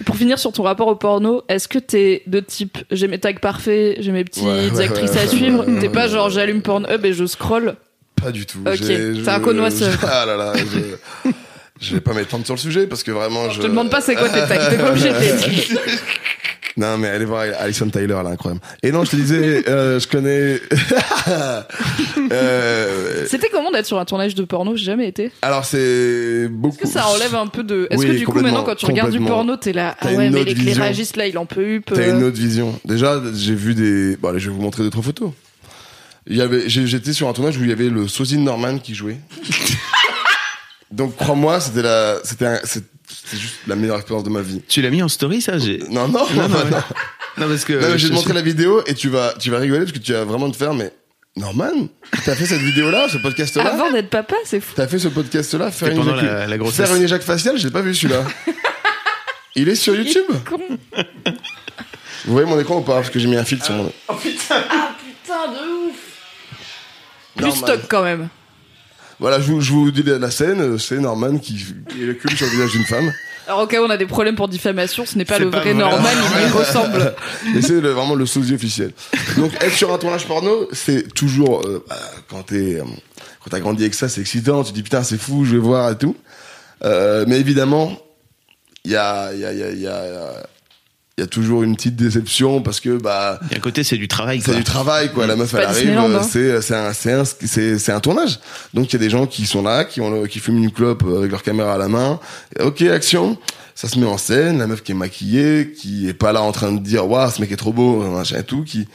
Pour finir sur ton rapport au porno, est-ce que t'es de type j'ai mes tags parfaits, j'ai mes petites Ouais, ouais, actrices ouais, à suivre T'es pas genre j'allume Pornhub et je scroll Pas du tout. Ok, t'es un connoisseur. <laughs> Ah là là, je, je vais pas m'étendre sur le sujet parce que vraiment. Je te demande pas c'est quoi tes tags, t'es pas obligé de <laughs> les dire. Non, mais allez voir Alison Tyler, elle est incroyable. Et non, je te disais, euh, je connais. <laughs> Euh, C'était comment d'être sur un tournage de porno? J'ai jamais été. alors, c'est beaucoup. Est-ce que ça enlève un peu de. Est-ce Oui, que du coup maintenant quand tu regardes du porno, t'es là Ah T'as ouais, mais l'éclairagiste là, il en peut up. T'as euh. une autre vision. Déjà, j'ai vu des. Bon, allez, je vais vous montrer deux trois photos. Il y avait, j'ai- j'étais sur un tournage où il y avait le sosie Norman qui jouait. <laughs> Donc, crois-moi, c'était la, c'était, un- c'était juste la meilleure expérience de ma vie. Tu l'as mis en story, ça j'ai... Non, non, Non, non, <laughs> non. ouais. Non, parce que. Non, mais je vais te montrer la vidéo et tu vas, tu vas rigoler parce que tu vas vraiment te faire, mais Norman, t'as fait cette vidéo-là, ce podcast-là? Avant d'être papa, c'est fou. T'as fait ce podcast-là, faire, une pendant éjacu- la- la faire une éjac faciale, j'ai pas vu celui-là. <laughs> Il est sur YouTube? Con. Vous voyez mon écran ou pas? Parce que j'ai mis un filtre sur mon. Ah putain de ouf Plus Norman. stock quand même. Voilà, je vous, je vous dis la la scène, euh, c'est Norman qui, qui éjacule sur le visage d'une femme. Alors au cas où on a des problèmes pour diffamation, ce n'est pas le pas vrai vrai. Norman, il lui ressemble. <laughs> Et c'est vraiment le sosie officiel. Donc être sur un tournage porno, c'est toujours euh, bah, quand t'es euh, quand t'as grandi avec ça, c'est excitant. Tu te dis putain c'est fou, je vais voir et tout. Euh, mais évidemment, il y a il y a il y a il y a il y a toujours une petite déception parce que bah à côté, c'est du travail, c'est du travail quoi. La meuf elle arrive hein. c'est c'est un c'est un c'est c'est un tournage. Donc il y a des gens qui sont là qui ont le- qui fument une clope avec leur caméra à la main. Et, ok action. Ça se met en scène la meuf qui est maquillée qui est pas là en train de dire waouh ce mec est trop beau machin et tout qui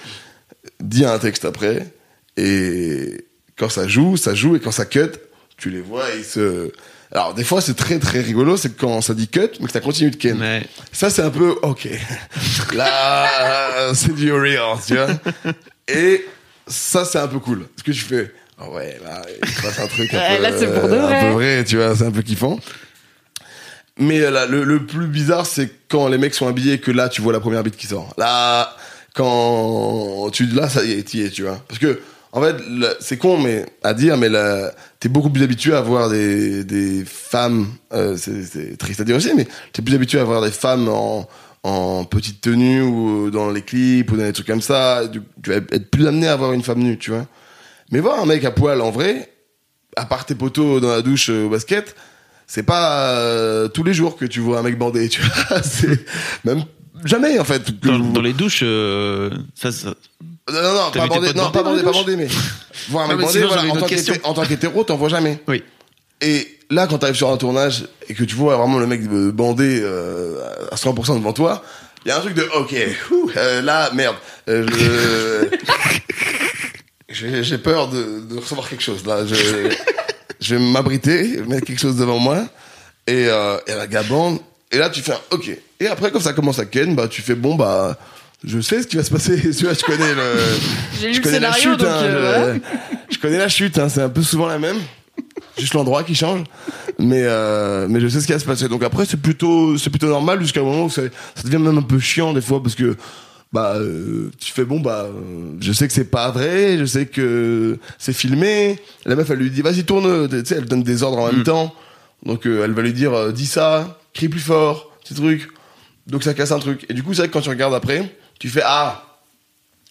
dit un texte après. Et quand ça joue ça joue. Et quand ça cut tu les vois et ils se alors des fois c'est très très rigolo c'est quand ça dit cut mais que ça continue de ken Ouais. ça, c'est un peu, ok. <laughs> Là, c'est du real, tu vois. Et ça, c'est un peu cool. Ce que tu fais, ah ouais, là, il se passe un truc un <laughs> Ouais, peu, là, c'est pour de vrai. Un peu vrai, tu vois, c'est un peu kiffant. Mais euh, là, le, le plus bizarre, c'est quand les mecs sont habillés que là, tu vois la première bite qui sort. Là, quand tu, là, ça y est, es, tu vois. Parce que, en fait, c'est con, mais à dire, mais t'es beaucoup plus habitué à voir des, des femmes, euh, c'est, triste à dire aussi, mais t'es plus habitué à voir des femmes en, en petite tenue ou dans les clips ou dans des trucs comme ça. Tu vas être plus amené à voir une femme nue, tu vois. Mais voir un mec à poil en vrai, à part tes poteaux dans la douche euh, au basket, c'est pas euh, tous les jours que tu vois un mec bandé, tu vois. <laughs> c'est même jamais en fait. Dans, dans les douches, euh, ça, ça- Non, non, pas bandé, non, pas bandé, pas bandé, mais <laughs> voir un mec mais bandé, voilà, en tant qu'hétéro, t'en vois jamais. Oui. Et là, quand t'arrives sur un tournage et que tu vois vraiment le mec bandé euh, à 100% devant toi, il y a un truc de ok, ouh, euh, là merde, euh, je- <laughs> j'ai peur de, de recevoir quelque chose là. Je, je vais m'abriter, mettre quelque chose devant moi et, euh, et la gars bande. Et là, tu fais un ok. Et après, quand ça commence à ken, bah tu fais bon bah. Je sais ce qui va se passer. <laughs> Tu vois, je connais le. <laughs> J'ai lu Je le connais la scénario, chute. donc hein, euh, je, je connais la chute. Hein, c'est un peu souvent la même. Juste l'endroit qui change. Mais euh, mais je sais ce qui va se passer. Donc après, c'est plutôt c'est plutôt normal jusqu'à un moment où ça, ça devient même un peu chiant des fois parce que bah euh, tu fais bon bah euh, je sais que c'est pas vrai. Je sais que c'est filmé. La meuf elle lui dit vas-y tourne. Tu sais, elle donne des ordres en même temps. Donc euh, elle va lui dire euh, dis ça, crie plus fort, ces trucs. Donc ça casse un truc. Et du coup c'est vrai que quand tu regardes après, tu fais ah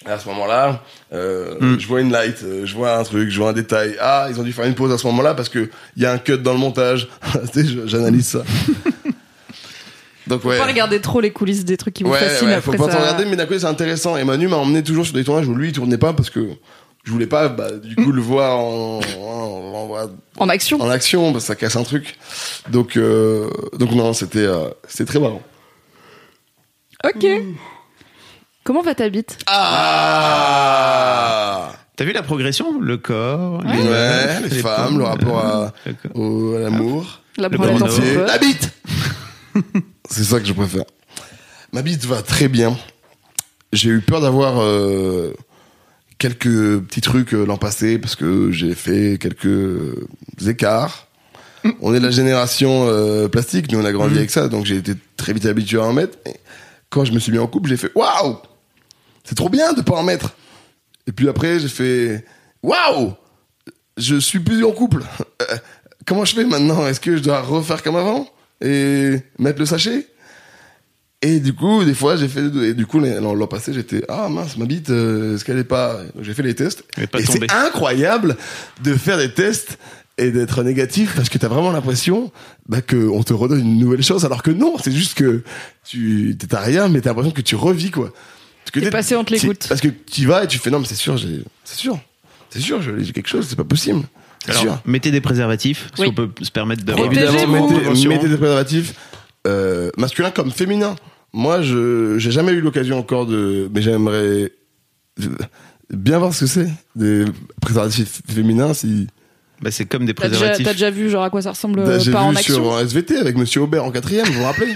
à ce moment-là, euh, je vois une light, euh, je vois un truc, je vois un détail. Ah, ils ont dû faire une pause à ce moment-là parce que il y a un cut dans le montage. <laughs> Tu sais, je- J'analyse ça. <laughs> Donc ouais. Faut pas regarder trop les coulisses des trucs qui vous ouais, fascinent ouais, après faut pas ça. regarder, mais d'un côté c'est intéressant. Et Manu m'a emmené toujours sur des tournages où lui il tournait pas parce que je voulais pas, bah, du coup, <laughs> le voir en, en, en- En action. en action, parce que ça casse un truc. Donc, euh, donc non, c'était, euh, c'était très marrant. Ok. Comment va ta bite Ah T'as vu la progression Le corps, les, Ouais, les femmes, le rapport à, le corps. au- à l'amour. La Le porno. la bite <laughs> C'est ça que je préfère. Ma bite va très bien. J'ai eu peur d'avoir euh, quelques petits trucs euh, l'an passé parce que j'ai fait quelques écarts. <laughs> On est de la génération euh, plastique, nous on a grandi avec ça, donc j'ai été très vite habitué à en mettre. Et quand je me suis mis en couple, j'ai fait waouh, c'est trop bien de pas en mettre. Et puis après, j'ai fait waouh, je suis plus en couple. Euh, Comment je fais maintenant? Est-ce que je dois refaire comme avant? Et mettre le sachet? Et du coup, des fois, j'ai fait et du coup l'an passé, j'étais ah mince, ma bite, euh, est-ce qu'elle est pas J'ai fait les tests. Elle est pas et c'est incroyable de faire des tests et d'être négatif parce que t'as vraiment l'impression bah, qu'on te redonne une nouvelle chose alors que non, c'est juste que tu t'as rien mais t'as l'impression que tu revis quoi. T'es passé entre les gouttes. Parce que tu vas et tu fais non mais c'est sûr, j'ai c'est sûr. C'est sûr, j'ai quelque chose, c'est pas possible. C'est Alors, sûr. mettez des préservatifs, si Oui. on peut se permettre de. Évidemment, mettez, des préservatifs euh, masculins comme féminins. Moi, je j'ai jamais eu l'occasion encore de, mais j'aimerais bien voir ce que c'est des préservatifs féminins. Si Bah, c'est comme des T'as déjà, préservatifs. t'as déjà vu genre à quoi ça ressemble euh, j'ai pas en vu action sur un SVT avec Monsieur Aubert en quatrième, vous vous rappelez?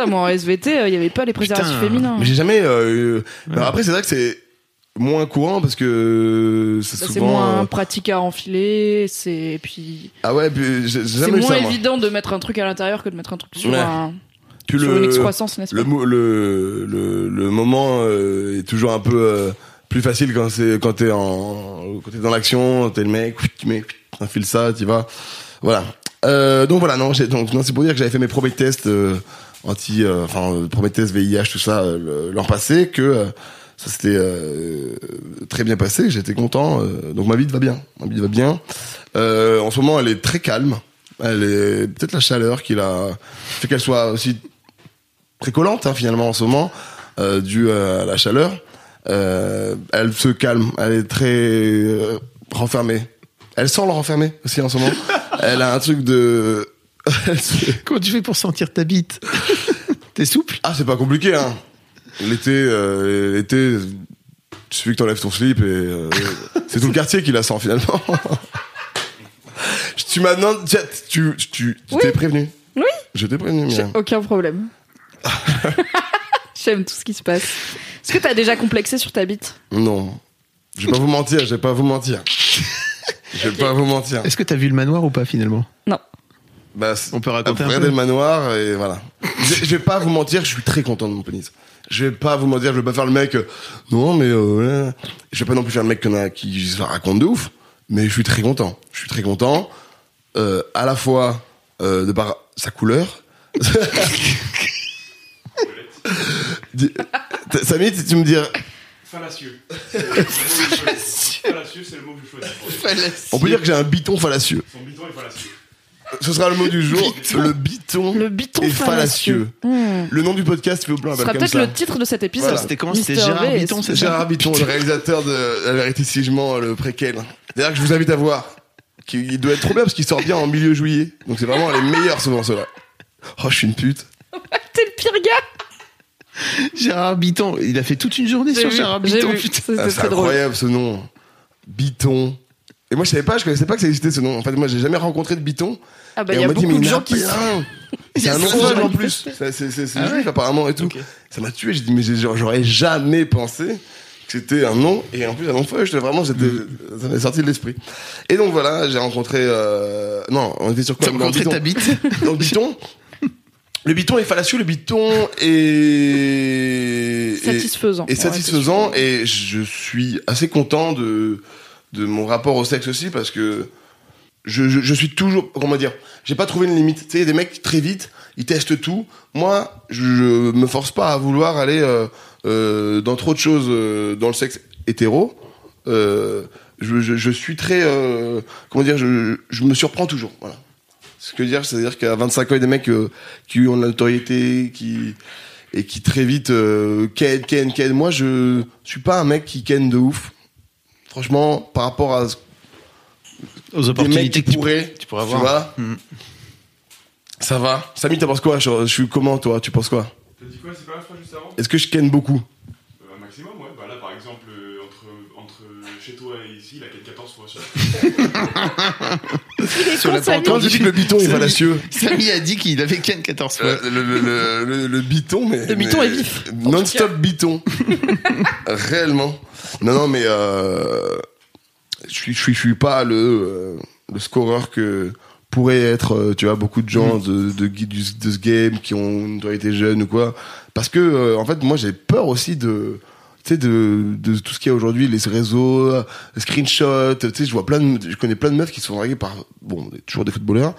Putain, moi en SVT, il y avait pas les préservatifs Putain. féminins. Mais j'ai jamais. Euh, eu- alors après, c'est vrai que c'est moins courant parce que c'est Bah, souvent. moins euh, pratique à enfiler, c'est et puis Ah ouais, puis j'ai j'ai c'est jamais eu moins ça. moi. évident de mettre un truc à l'intérieur que de mettre un truc sur, Ouais. un, Puis sur une excroissance, n'est-ce le, pas? mo- le, le, le moment euh, est toujours un peu euh, plus facile quand c'est quand t'es en quand t'es dans l'action t'es le mec tu mets t'enfiles ça tu vas voilà euh, donc voilà non j'ai donc non c'est pour dire que j'avais fait mes premiers tests euh, anti euh, enfin euh, tests VIH tout ça euh, l'an passé que euh, ça s'était euh, très bien passé j'étais content euh, donc ma vie va bien ma vie va bien. Euh, en ce moment elle est très calme elle est peut-être la chaleur qui l'a fait qu'elle soit aussi très collante hein, finalement en ce moment euh, due à la chaleur. Euh, elle se calme elle est très euh, renfermée. Elle sent le renfermé aussi en ce moment. <laughs> Elle a un truc de <laughs> Comment tu fais pour sentir ta bite? T'es souple? Ah c'est pas compliqué hein l'été euh, l'été il suffit que t'enlèves ton slip et euh, c'est tout le quartier qui la sent finalement <laughs> tu m'as demandé tiens, tu tu tu Oui. t'es prévenu? Oui. je t'ai prévenu J'ai Myriam. aucun problème. <laughs> J'aime tout ce qui se passe. Est-ce que t'as déjà complexé sur ta bite? Non. Je vais pas vous mentir, je vais pas vous mentir. Je vais pas vous mentir. Est-ce que t'as vu le manoir ou pas finalement? Non. Bah, On peut raconter un peu le manoir et voilà. Je, je vais pas vous mentir, je suis très content de mon pénis. Je vais pas vous mentir, je vais pas faire le mec. euh, non, mais euh, je vais pas non plus faire le mec qu'on a- qui se raconte de ouf. Mais je suis très content. Je suis très content. Euh, à la fois euh, de par sa couleur. <laughs> Samy, tu me dire, Fallacieux. Fallacieux, c'est le mot que je choisis. On peut dire que j'ai un biton fallacieux. Son biton est fallacieux. Ce sera le mot du jour. Le biton, Le biton est fallacieux. fallacieux. Le nom du podcast fait au blanc Ce sera peut-être le titre de cet épisode. Voilà. C'était comment C'était Gérard V, Biton, c'est Gérard Biton, le réalisateur de La vérité si je mens, le préquel. D'ailleurs, que je vous invite à voir. Qui- Il doit être trop bien parce qu'il sort bien en milieu juillet. Donc c'est vraiment les meilleurs souvent ceux-là. Oh, je suis une pute. T'es le pire gars. Gérard Biton, il a fait toute une journée sur vu, Gérard j'ai Biton. Ah, c'est drôle. incroyable ce nom. Biton. Et moi je savais pas, je connaissais pas que ça existait ce nom. En fait, moi j'ai jamais rencontré de Biton. Ah bah et il y a dit, beaucoup mais de gens a qui. <laughs> C'est un nom en plus. C'est Ah juif ouais apparemment et tout. Ça m'a tué. J'ai dit, mais j'aurais jamais pensé que c'était un nom. Et en plus, un nom feuille, j'étais vraiment, c'était, Mm. ça m'est sorti de l'esprit. Et donc voilà, j'ai rencontré, euh, non, on était sur quoi? T'as Dans rencontré Biton. ta bite? Dans le biton. <laughs> Le biton est fallacieux, le biton est, satisfaisant. est satisfaisant et je suis assez content de de mon rapport au sexe aussi parce que je, je, suis toujours comment dire j'ai pas trouvé une limite. Tu sais y a des mecs très vite ils testent tout. Moi je, je me force pas à vouloir aller euh, euh, dans trop de choses euh, dans le sexe hétéro. Je, suis très comment dire je, me surprends toujours voilà. Ce que je veux dire c'est à dire qu'à 25 ans il y a des mecs qui ont de la notoriété qui et qui très vite ken ken ken moi je suis pas un mec qui ken de ouf. Franchement par rapport à ce- Aux des mecs opportunités qui que tu pourraient tu pourrais tu avoir. vois Mhm. ça va Samy t'en penses quoi? Je, je suis comment toi? Tu penses quoi? T'as dit quoi, c'est pas la fois juste avant? Est-ce que je ken beaucoup? Euh, Un maximum, ouais. Bah là, par exemple, euh, entre, entre chez toi et ici, il a quel 14 fois ça. Sur la Samy. quand je dis que le biton est fallacieux Samy a dit qu'il avait ken 14 fois. Euh, le, le, le, le, le biton, mais. Le biton mais- est vif, Non-stop biton. <laughs> Réellement. Non, non, mais euh, je suis, je suis, je suis pas le, euh, le scoreur que pourraient être, euh, tu vois, beaucoup de gens de, de, ce game qui ont une notoriété jeune ou quoi. Parce que, euh, en fait, moi, j'ai peur aussi de, tu sais, de, de tout ce qu'il y a aujourd'hui, les réseaux, les screenshots, tu sais, je vois plein de, je connais plein de meufs qui sont draguées par, bon, toujours des footballeurs.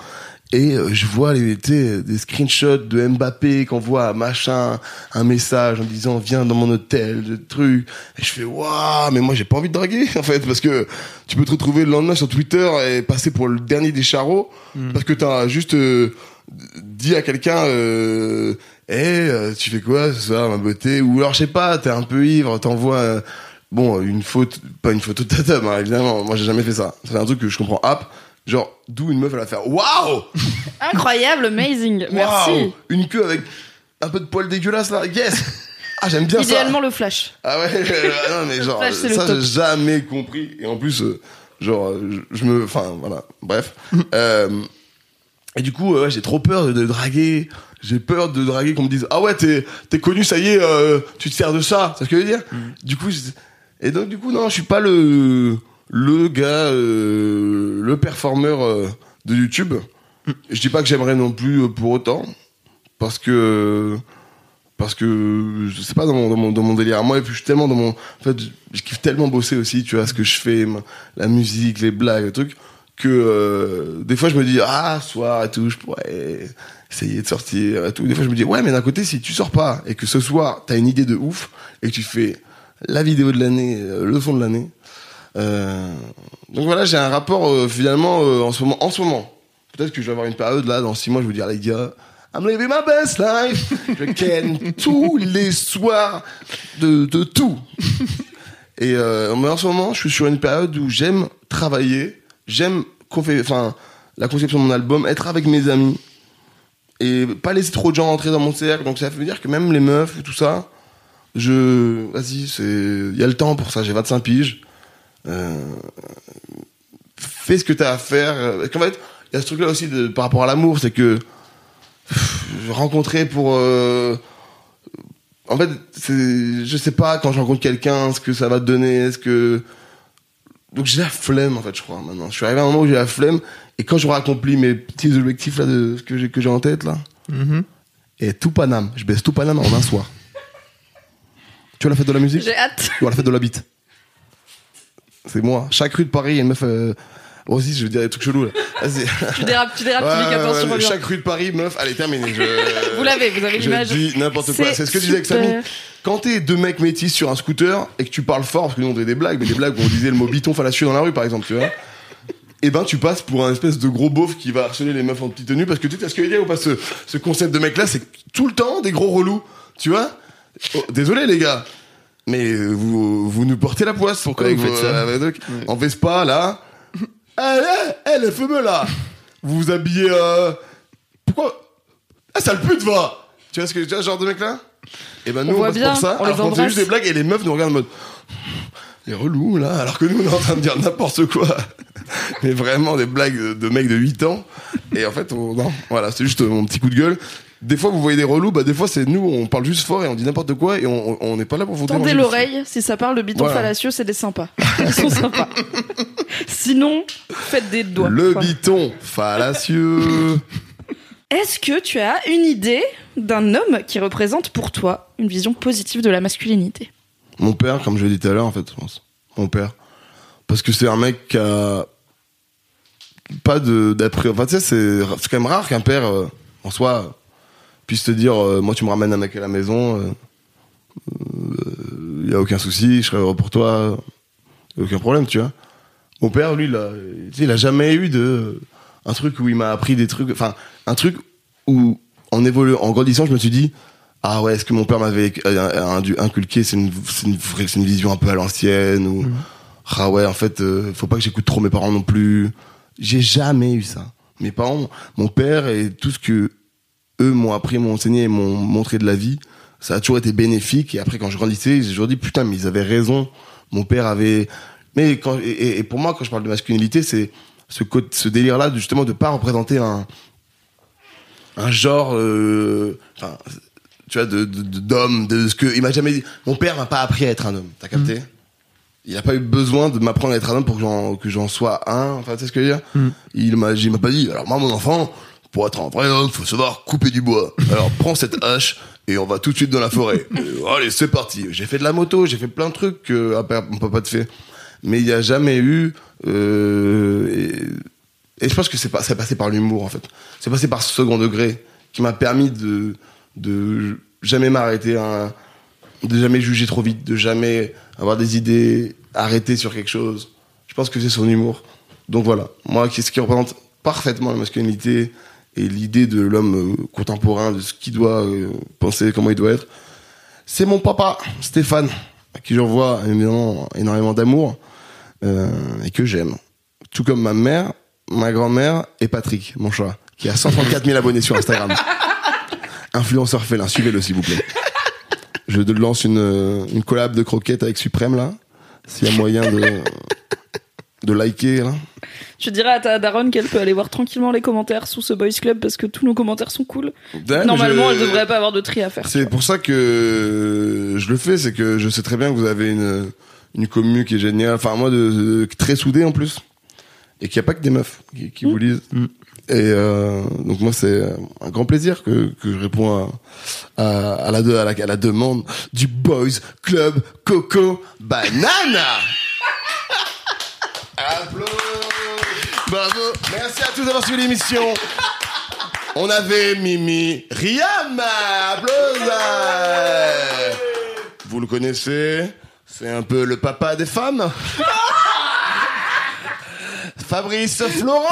Et euh, je vois les, des screenshots de Mbappé qu'on voit à machin un message en disant viens dans mon hôtel, de trucs. Et je fais waouh, mais moi j'ai pas envie de draguer <laughs> en fait parce que tu peux te retrouver le lendemain sur Twitter et passer pour le dernier des charros parce que t'as juste euh, dit à quelqu'un euh, Eh, euh, tu fais quoi ce soir ma beauté? Ou alors je sais pas t'es un peu ivre t'envoies euh, bon une faute pas une photo de ta table hein, évidemment. Moi j'ai jamais fait ça c'est un truc que je comprends. App genre d'où une meuf elle va faire waouh Incroyable, amazing. Merci. Waouh Une queue avec un peu de poil dégueulasse là. Yes Ah, j'aime bien Idéalement ça. le flash. Ah ouais, <laughs> non, mais genre, Flash, ça, j'ai jamais compris. Et en plus, euh, genre, euh, je, je me. Enfin, voilà. Bref. <laughs> Euh, et du coup, euh, ouais, j'ai trop peur de, de draguer. J'ai peur de draguer qu'on me dise Ah ouais, t'es t'es connu, ça y est, euh, tu te sers de ça. C'est ce que je veux dire? Du coup, et donc, du coup, non, je suis pas le, le gars, euh, le performeur euh, de YouTube. Je dis pas que j'aimerais non plus euh, pour autant, parce que parce que je sais pas dans mon, dans mon, dans mon délire moi et puis je suis tellement dans mon en fait je, kiffe tellement bosser aussi tu vois ce que je fais la musique les blagues les trucs que des fois je me dis ah soir et tout je pourrais essayer de sortir et tout des fois je me dis ouais mais d'un côté si tu sors pas et que ce soir t'as une idée de ouf et que tu fais la vidéo de l'année le son de l'année donc voilà j'ai un rapport euh, finalement euh, en ce moment en ce moment peut-être que je vais avoir une période là dans six mois je vais vous dire les gars I'm living my best life. Je <laughs> ken tous les soirs de, de tout. Et euh, mais en ce moment, je suis sur une période où j'aime travailler, j'aime enfin la conception de mon album, être avec mes amis et pas laisser trop de gens rentrer dans mon cercle. Donc ça veut dire que même les meufs et tout ça, je vas-y, c'est il y a le temps pour ça. J'ai 25 piges. Euh, fais ce que t'as à faire. Parce qu'en fait, il y a ce truc-là aussi de, par rapport à l'amour, c'est que je rencontrais pour euh, en fait c'est je sais pas quand je rencontre quelqu'un ce que ça va te donner est-ce que donc j'ai la flemme en fait je crois maintenant. Je suis arrivé à un moment où j'ai la flemme et quand j'aurai accompli mes petits objectifs là de ce que j'ai que j'ai en tête là et tout Paname je baisse tout Paname en un soir. Tu vois la fête de la musique? J'ai hâte. ou à la fête de la bite? C'est moi chaque rue de Paris il y a une meuf euh, Moi aussi, je veux dire des trucs chelous là. Vas-y. <laughs> Tu dérapes, tu dérapes, Ouais, attention, ouais, chaque rue de Paris, meuf, allez, terminé. Je... <laughs> Vous l'avez, vous avez Je l'image. dis n'importe quoi. C'est ce que je disais avec Samy. Quand t'es deux mecs métis sur un scooter et que tu parles fort, parce que nous on faisait des blagues, mais des blagues où on disait le mot biton fallacieux dans la rue par exemple, tu vois. Et ben tu passes pour un espèce de gros beauf qui va harceler les meufs en petite tenue parce que tu sais ce que je veux dire ou pas ce, ce concept de mec là, c'est tout le temps des gros relous, tu vois. Oh, désolé les gars, mais euh, vous vous nous portez la poisse. Pourquoi avec vous faites ça trucs. En Vespa là. <laughs> Eh, eh, eh, les fameux là Vous vous habillez euh... Pourquoi? Ah sale pute va Tu vois ce que tu vois ce genre de mec là Et ben nous On on, voit passe bien, pour ça, on alors qu'on fait embrasse. juste des blagues et les meufs nous regardent en mode les relous là, alors que nous on est en train de dire n'importe quoi. <laughs> Mais vraiment des blagues de, de mecs de 8 ans. Et en fait, on, non, voilà, c'est juste mon petit coup de gueule. Des fois, vous voyez des relous, bah des fois c'est nous, on parle juste fort et on dit n'importe quoi et on n'est pas là pour vous Tendez l'oreille, si ça parle de biton Voilà. fallacieux, c'est des sympas. <laughs> Ils sont sympas. Sinon, faites des doigts. Le quoi. biton fallacieux. <laughs> Est-ce que tu as une idée d'un homme qui représente pour toi une vision positive de la masculinité? Mon père, comme je l'ai dit tout à l'heure, en fait, je pense. Mon père. Parce que c'est un mec qui a pas de d'après. Enfin, tu sais, c'est c'est quand même rare qu'un père, euh, en soi, puisse te dire euh, Moi, tu me ramènes un mec à la maison, il y a aucun souci, je serai heureux pour toi, aucun problème, tu vois. Mon père, lui, il a, il a jamais eu de. Un truc où il m'a appris des trucs. Enfin, un truc où, en évoluant, en grandissant, je me suis dit ah ouais, est-ce que mon père m'avait euh, inculqué, c'est une, c'est une, une vision un peu à l'ancienne ou ah ouais, en fait, euh, faut pas que j'écoute trop mes parents non plus. J'ai jamais eu ça. Mes parents, mon père et tout ce que eux m'ont appris, m'ont enseigné et m'ont montré de la vie, ça a toujours été bénéfique. Et après, quand je grandissais, j'ai toujours dit putain, mais ils avaient raison. Mon père avait. Mais quand et, pour moi, quand je parle de masculinité, c'est ce, côté- ce délire-là, justement, de pas représenter un un genre, euh, enfin, tu vois, de de- de- d'homme, de, ce que il m'a jamais dit. Mon père m'a pas appris à être un homme. T'as capté? Il a pas eu besoin de m'apprendre à être un homme pour que j'en que j'en sois un. Enfin, tu sais ce que je veux dire? Il m'a il m'a pas dit. Alors moi, mon enfant, pour être un vrai homme, faut savoir couper du bois. Alors prends cette hache et on va tout de suite dans la forêt. Euh, <laughs> allez, c'est parti. J'ai fait de la moto, j'ai fait plein de trucs que mon papa te fait. Mais il y a jamais eu. Euh, et, et je pense que c'est pas, c'est passé par l'humour en fait. C'est passé par ce second degré qui m'a permis de de jamais m'arrêter, un- de jamais juger trop vite, de jamais avoir des idées arrêtées sur quelque chose. Je pense que c'est son humour. Donc voilà, moi, qu'est-ce qui représente parfaitement la masculinité et l'idée de l'homme euh, contemporain, de ce qu'il doit euh, penser, comment il doit être, c'est mon papa, Stéphane, à qui j'envoie énormément d'amour euh, et que j'aime. Tout comme ma mère, ma grand-mère et Patrick, mon chat, qui a 134 000 abonnés sur Instagram. <laughs> Influenceur félin, suivez-le s'il vous plaît. Je lance une, euh, une collab de croquettes avec Suprême là, s'il y a moyen de, de liker là. Je dirais à ta daronne qu'elle peut aller voir tranquillement les commentaires sous ce Boys Club parce que tous nos commentaires sont cool. Ouais, Normalement, je- elle devrait pas avoir de tri à faire. C'est pour ça que je le fais, c'est que je sais très bien que vous avez une, une commu qui est géniale, enfin moi de, de- très soudée en plus, et qu'il n'y a pas que des meufs qui, qui vous lisent. Et euh, donc moi c'est un grand plaisir que, que je réponds à, à, à la, de- à, la, à la demande du Boys Club Coco Banana. Applaudissements. Bravo. Merci à tous d'avoir suivi l'émission. On avait Mimi Riam. Applaudissements. Vous le connaissez C'est un peu le papa des femmes. Fabrice Florent.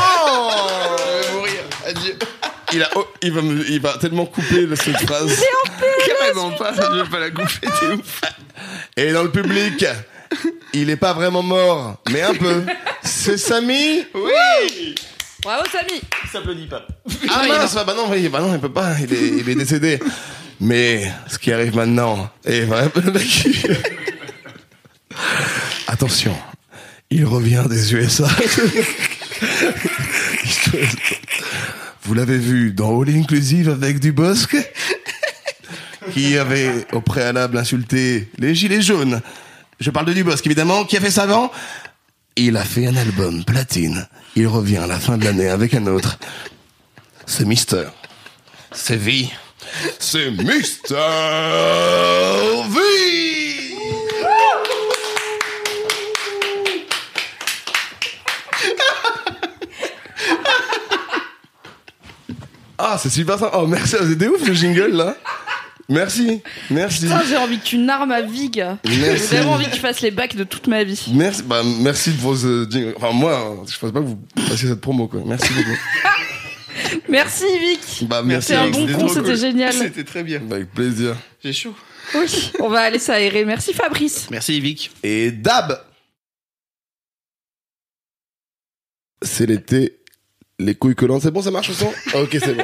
Je vais mourir. Adieu. Il, a, oh, il, va me- il va tellement couper le- cette phrase. Carrément pas, je vais pas la couper, t'es ouf. Et dans le public, il est pas vraiment mort, mais un peu. C'est Samy Oui Bravo, Samy Il s'applaudit pas. Ah mince, bah non, oui, bah non, il peut pas, il est, il est décédé. Mais ce qui arrive maintenant il- <laughs> Attention, il revient des USA. <laughs> Vous l'avez vu dans All Inclusive avec Dubosc, qui avait au préalable insulté les gilets jaunes. Je parle de Dubosc, évidemment, qui a fait ça avant. Il a fait un album platine. Il revient à la fin de l'année avec un autre. C'est Mister. C'est V. C'est Mister V. Ah, c'est super ça. Oh, merci. C'était ouf le jingle là. Merci. Merci. Putain, j'ai envie que tu narmes ma vie, gars. J'ai vraiment envie que tu fasses les bacs de toute ma vie. Merci, bah, merci de vos euh, jingles. Enfin, moi, hein, je pense pas que vous passiez cette promo, quoi. Merci beaucoup. <laughs> Merci, Vic. Bah, merci. C'est un bon C'était con, c'était cool. génial. C'était très bien. Bah, Avec plaisir. J'ai chaud. Oui, on va aller s'aérer. Merci, Fabrice. Merci Vic. Et Dab C'est l'été. Les couilles collantes, c'est bon, ça marche au son? Ok, c'est bon.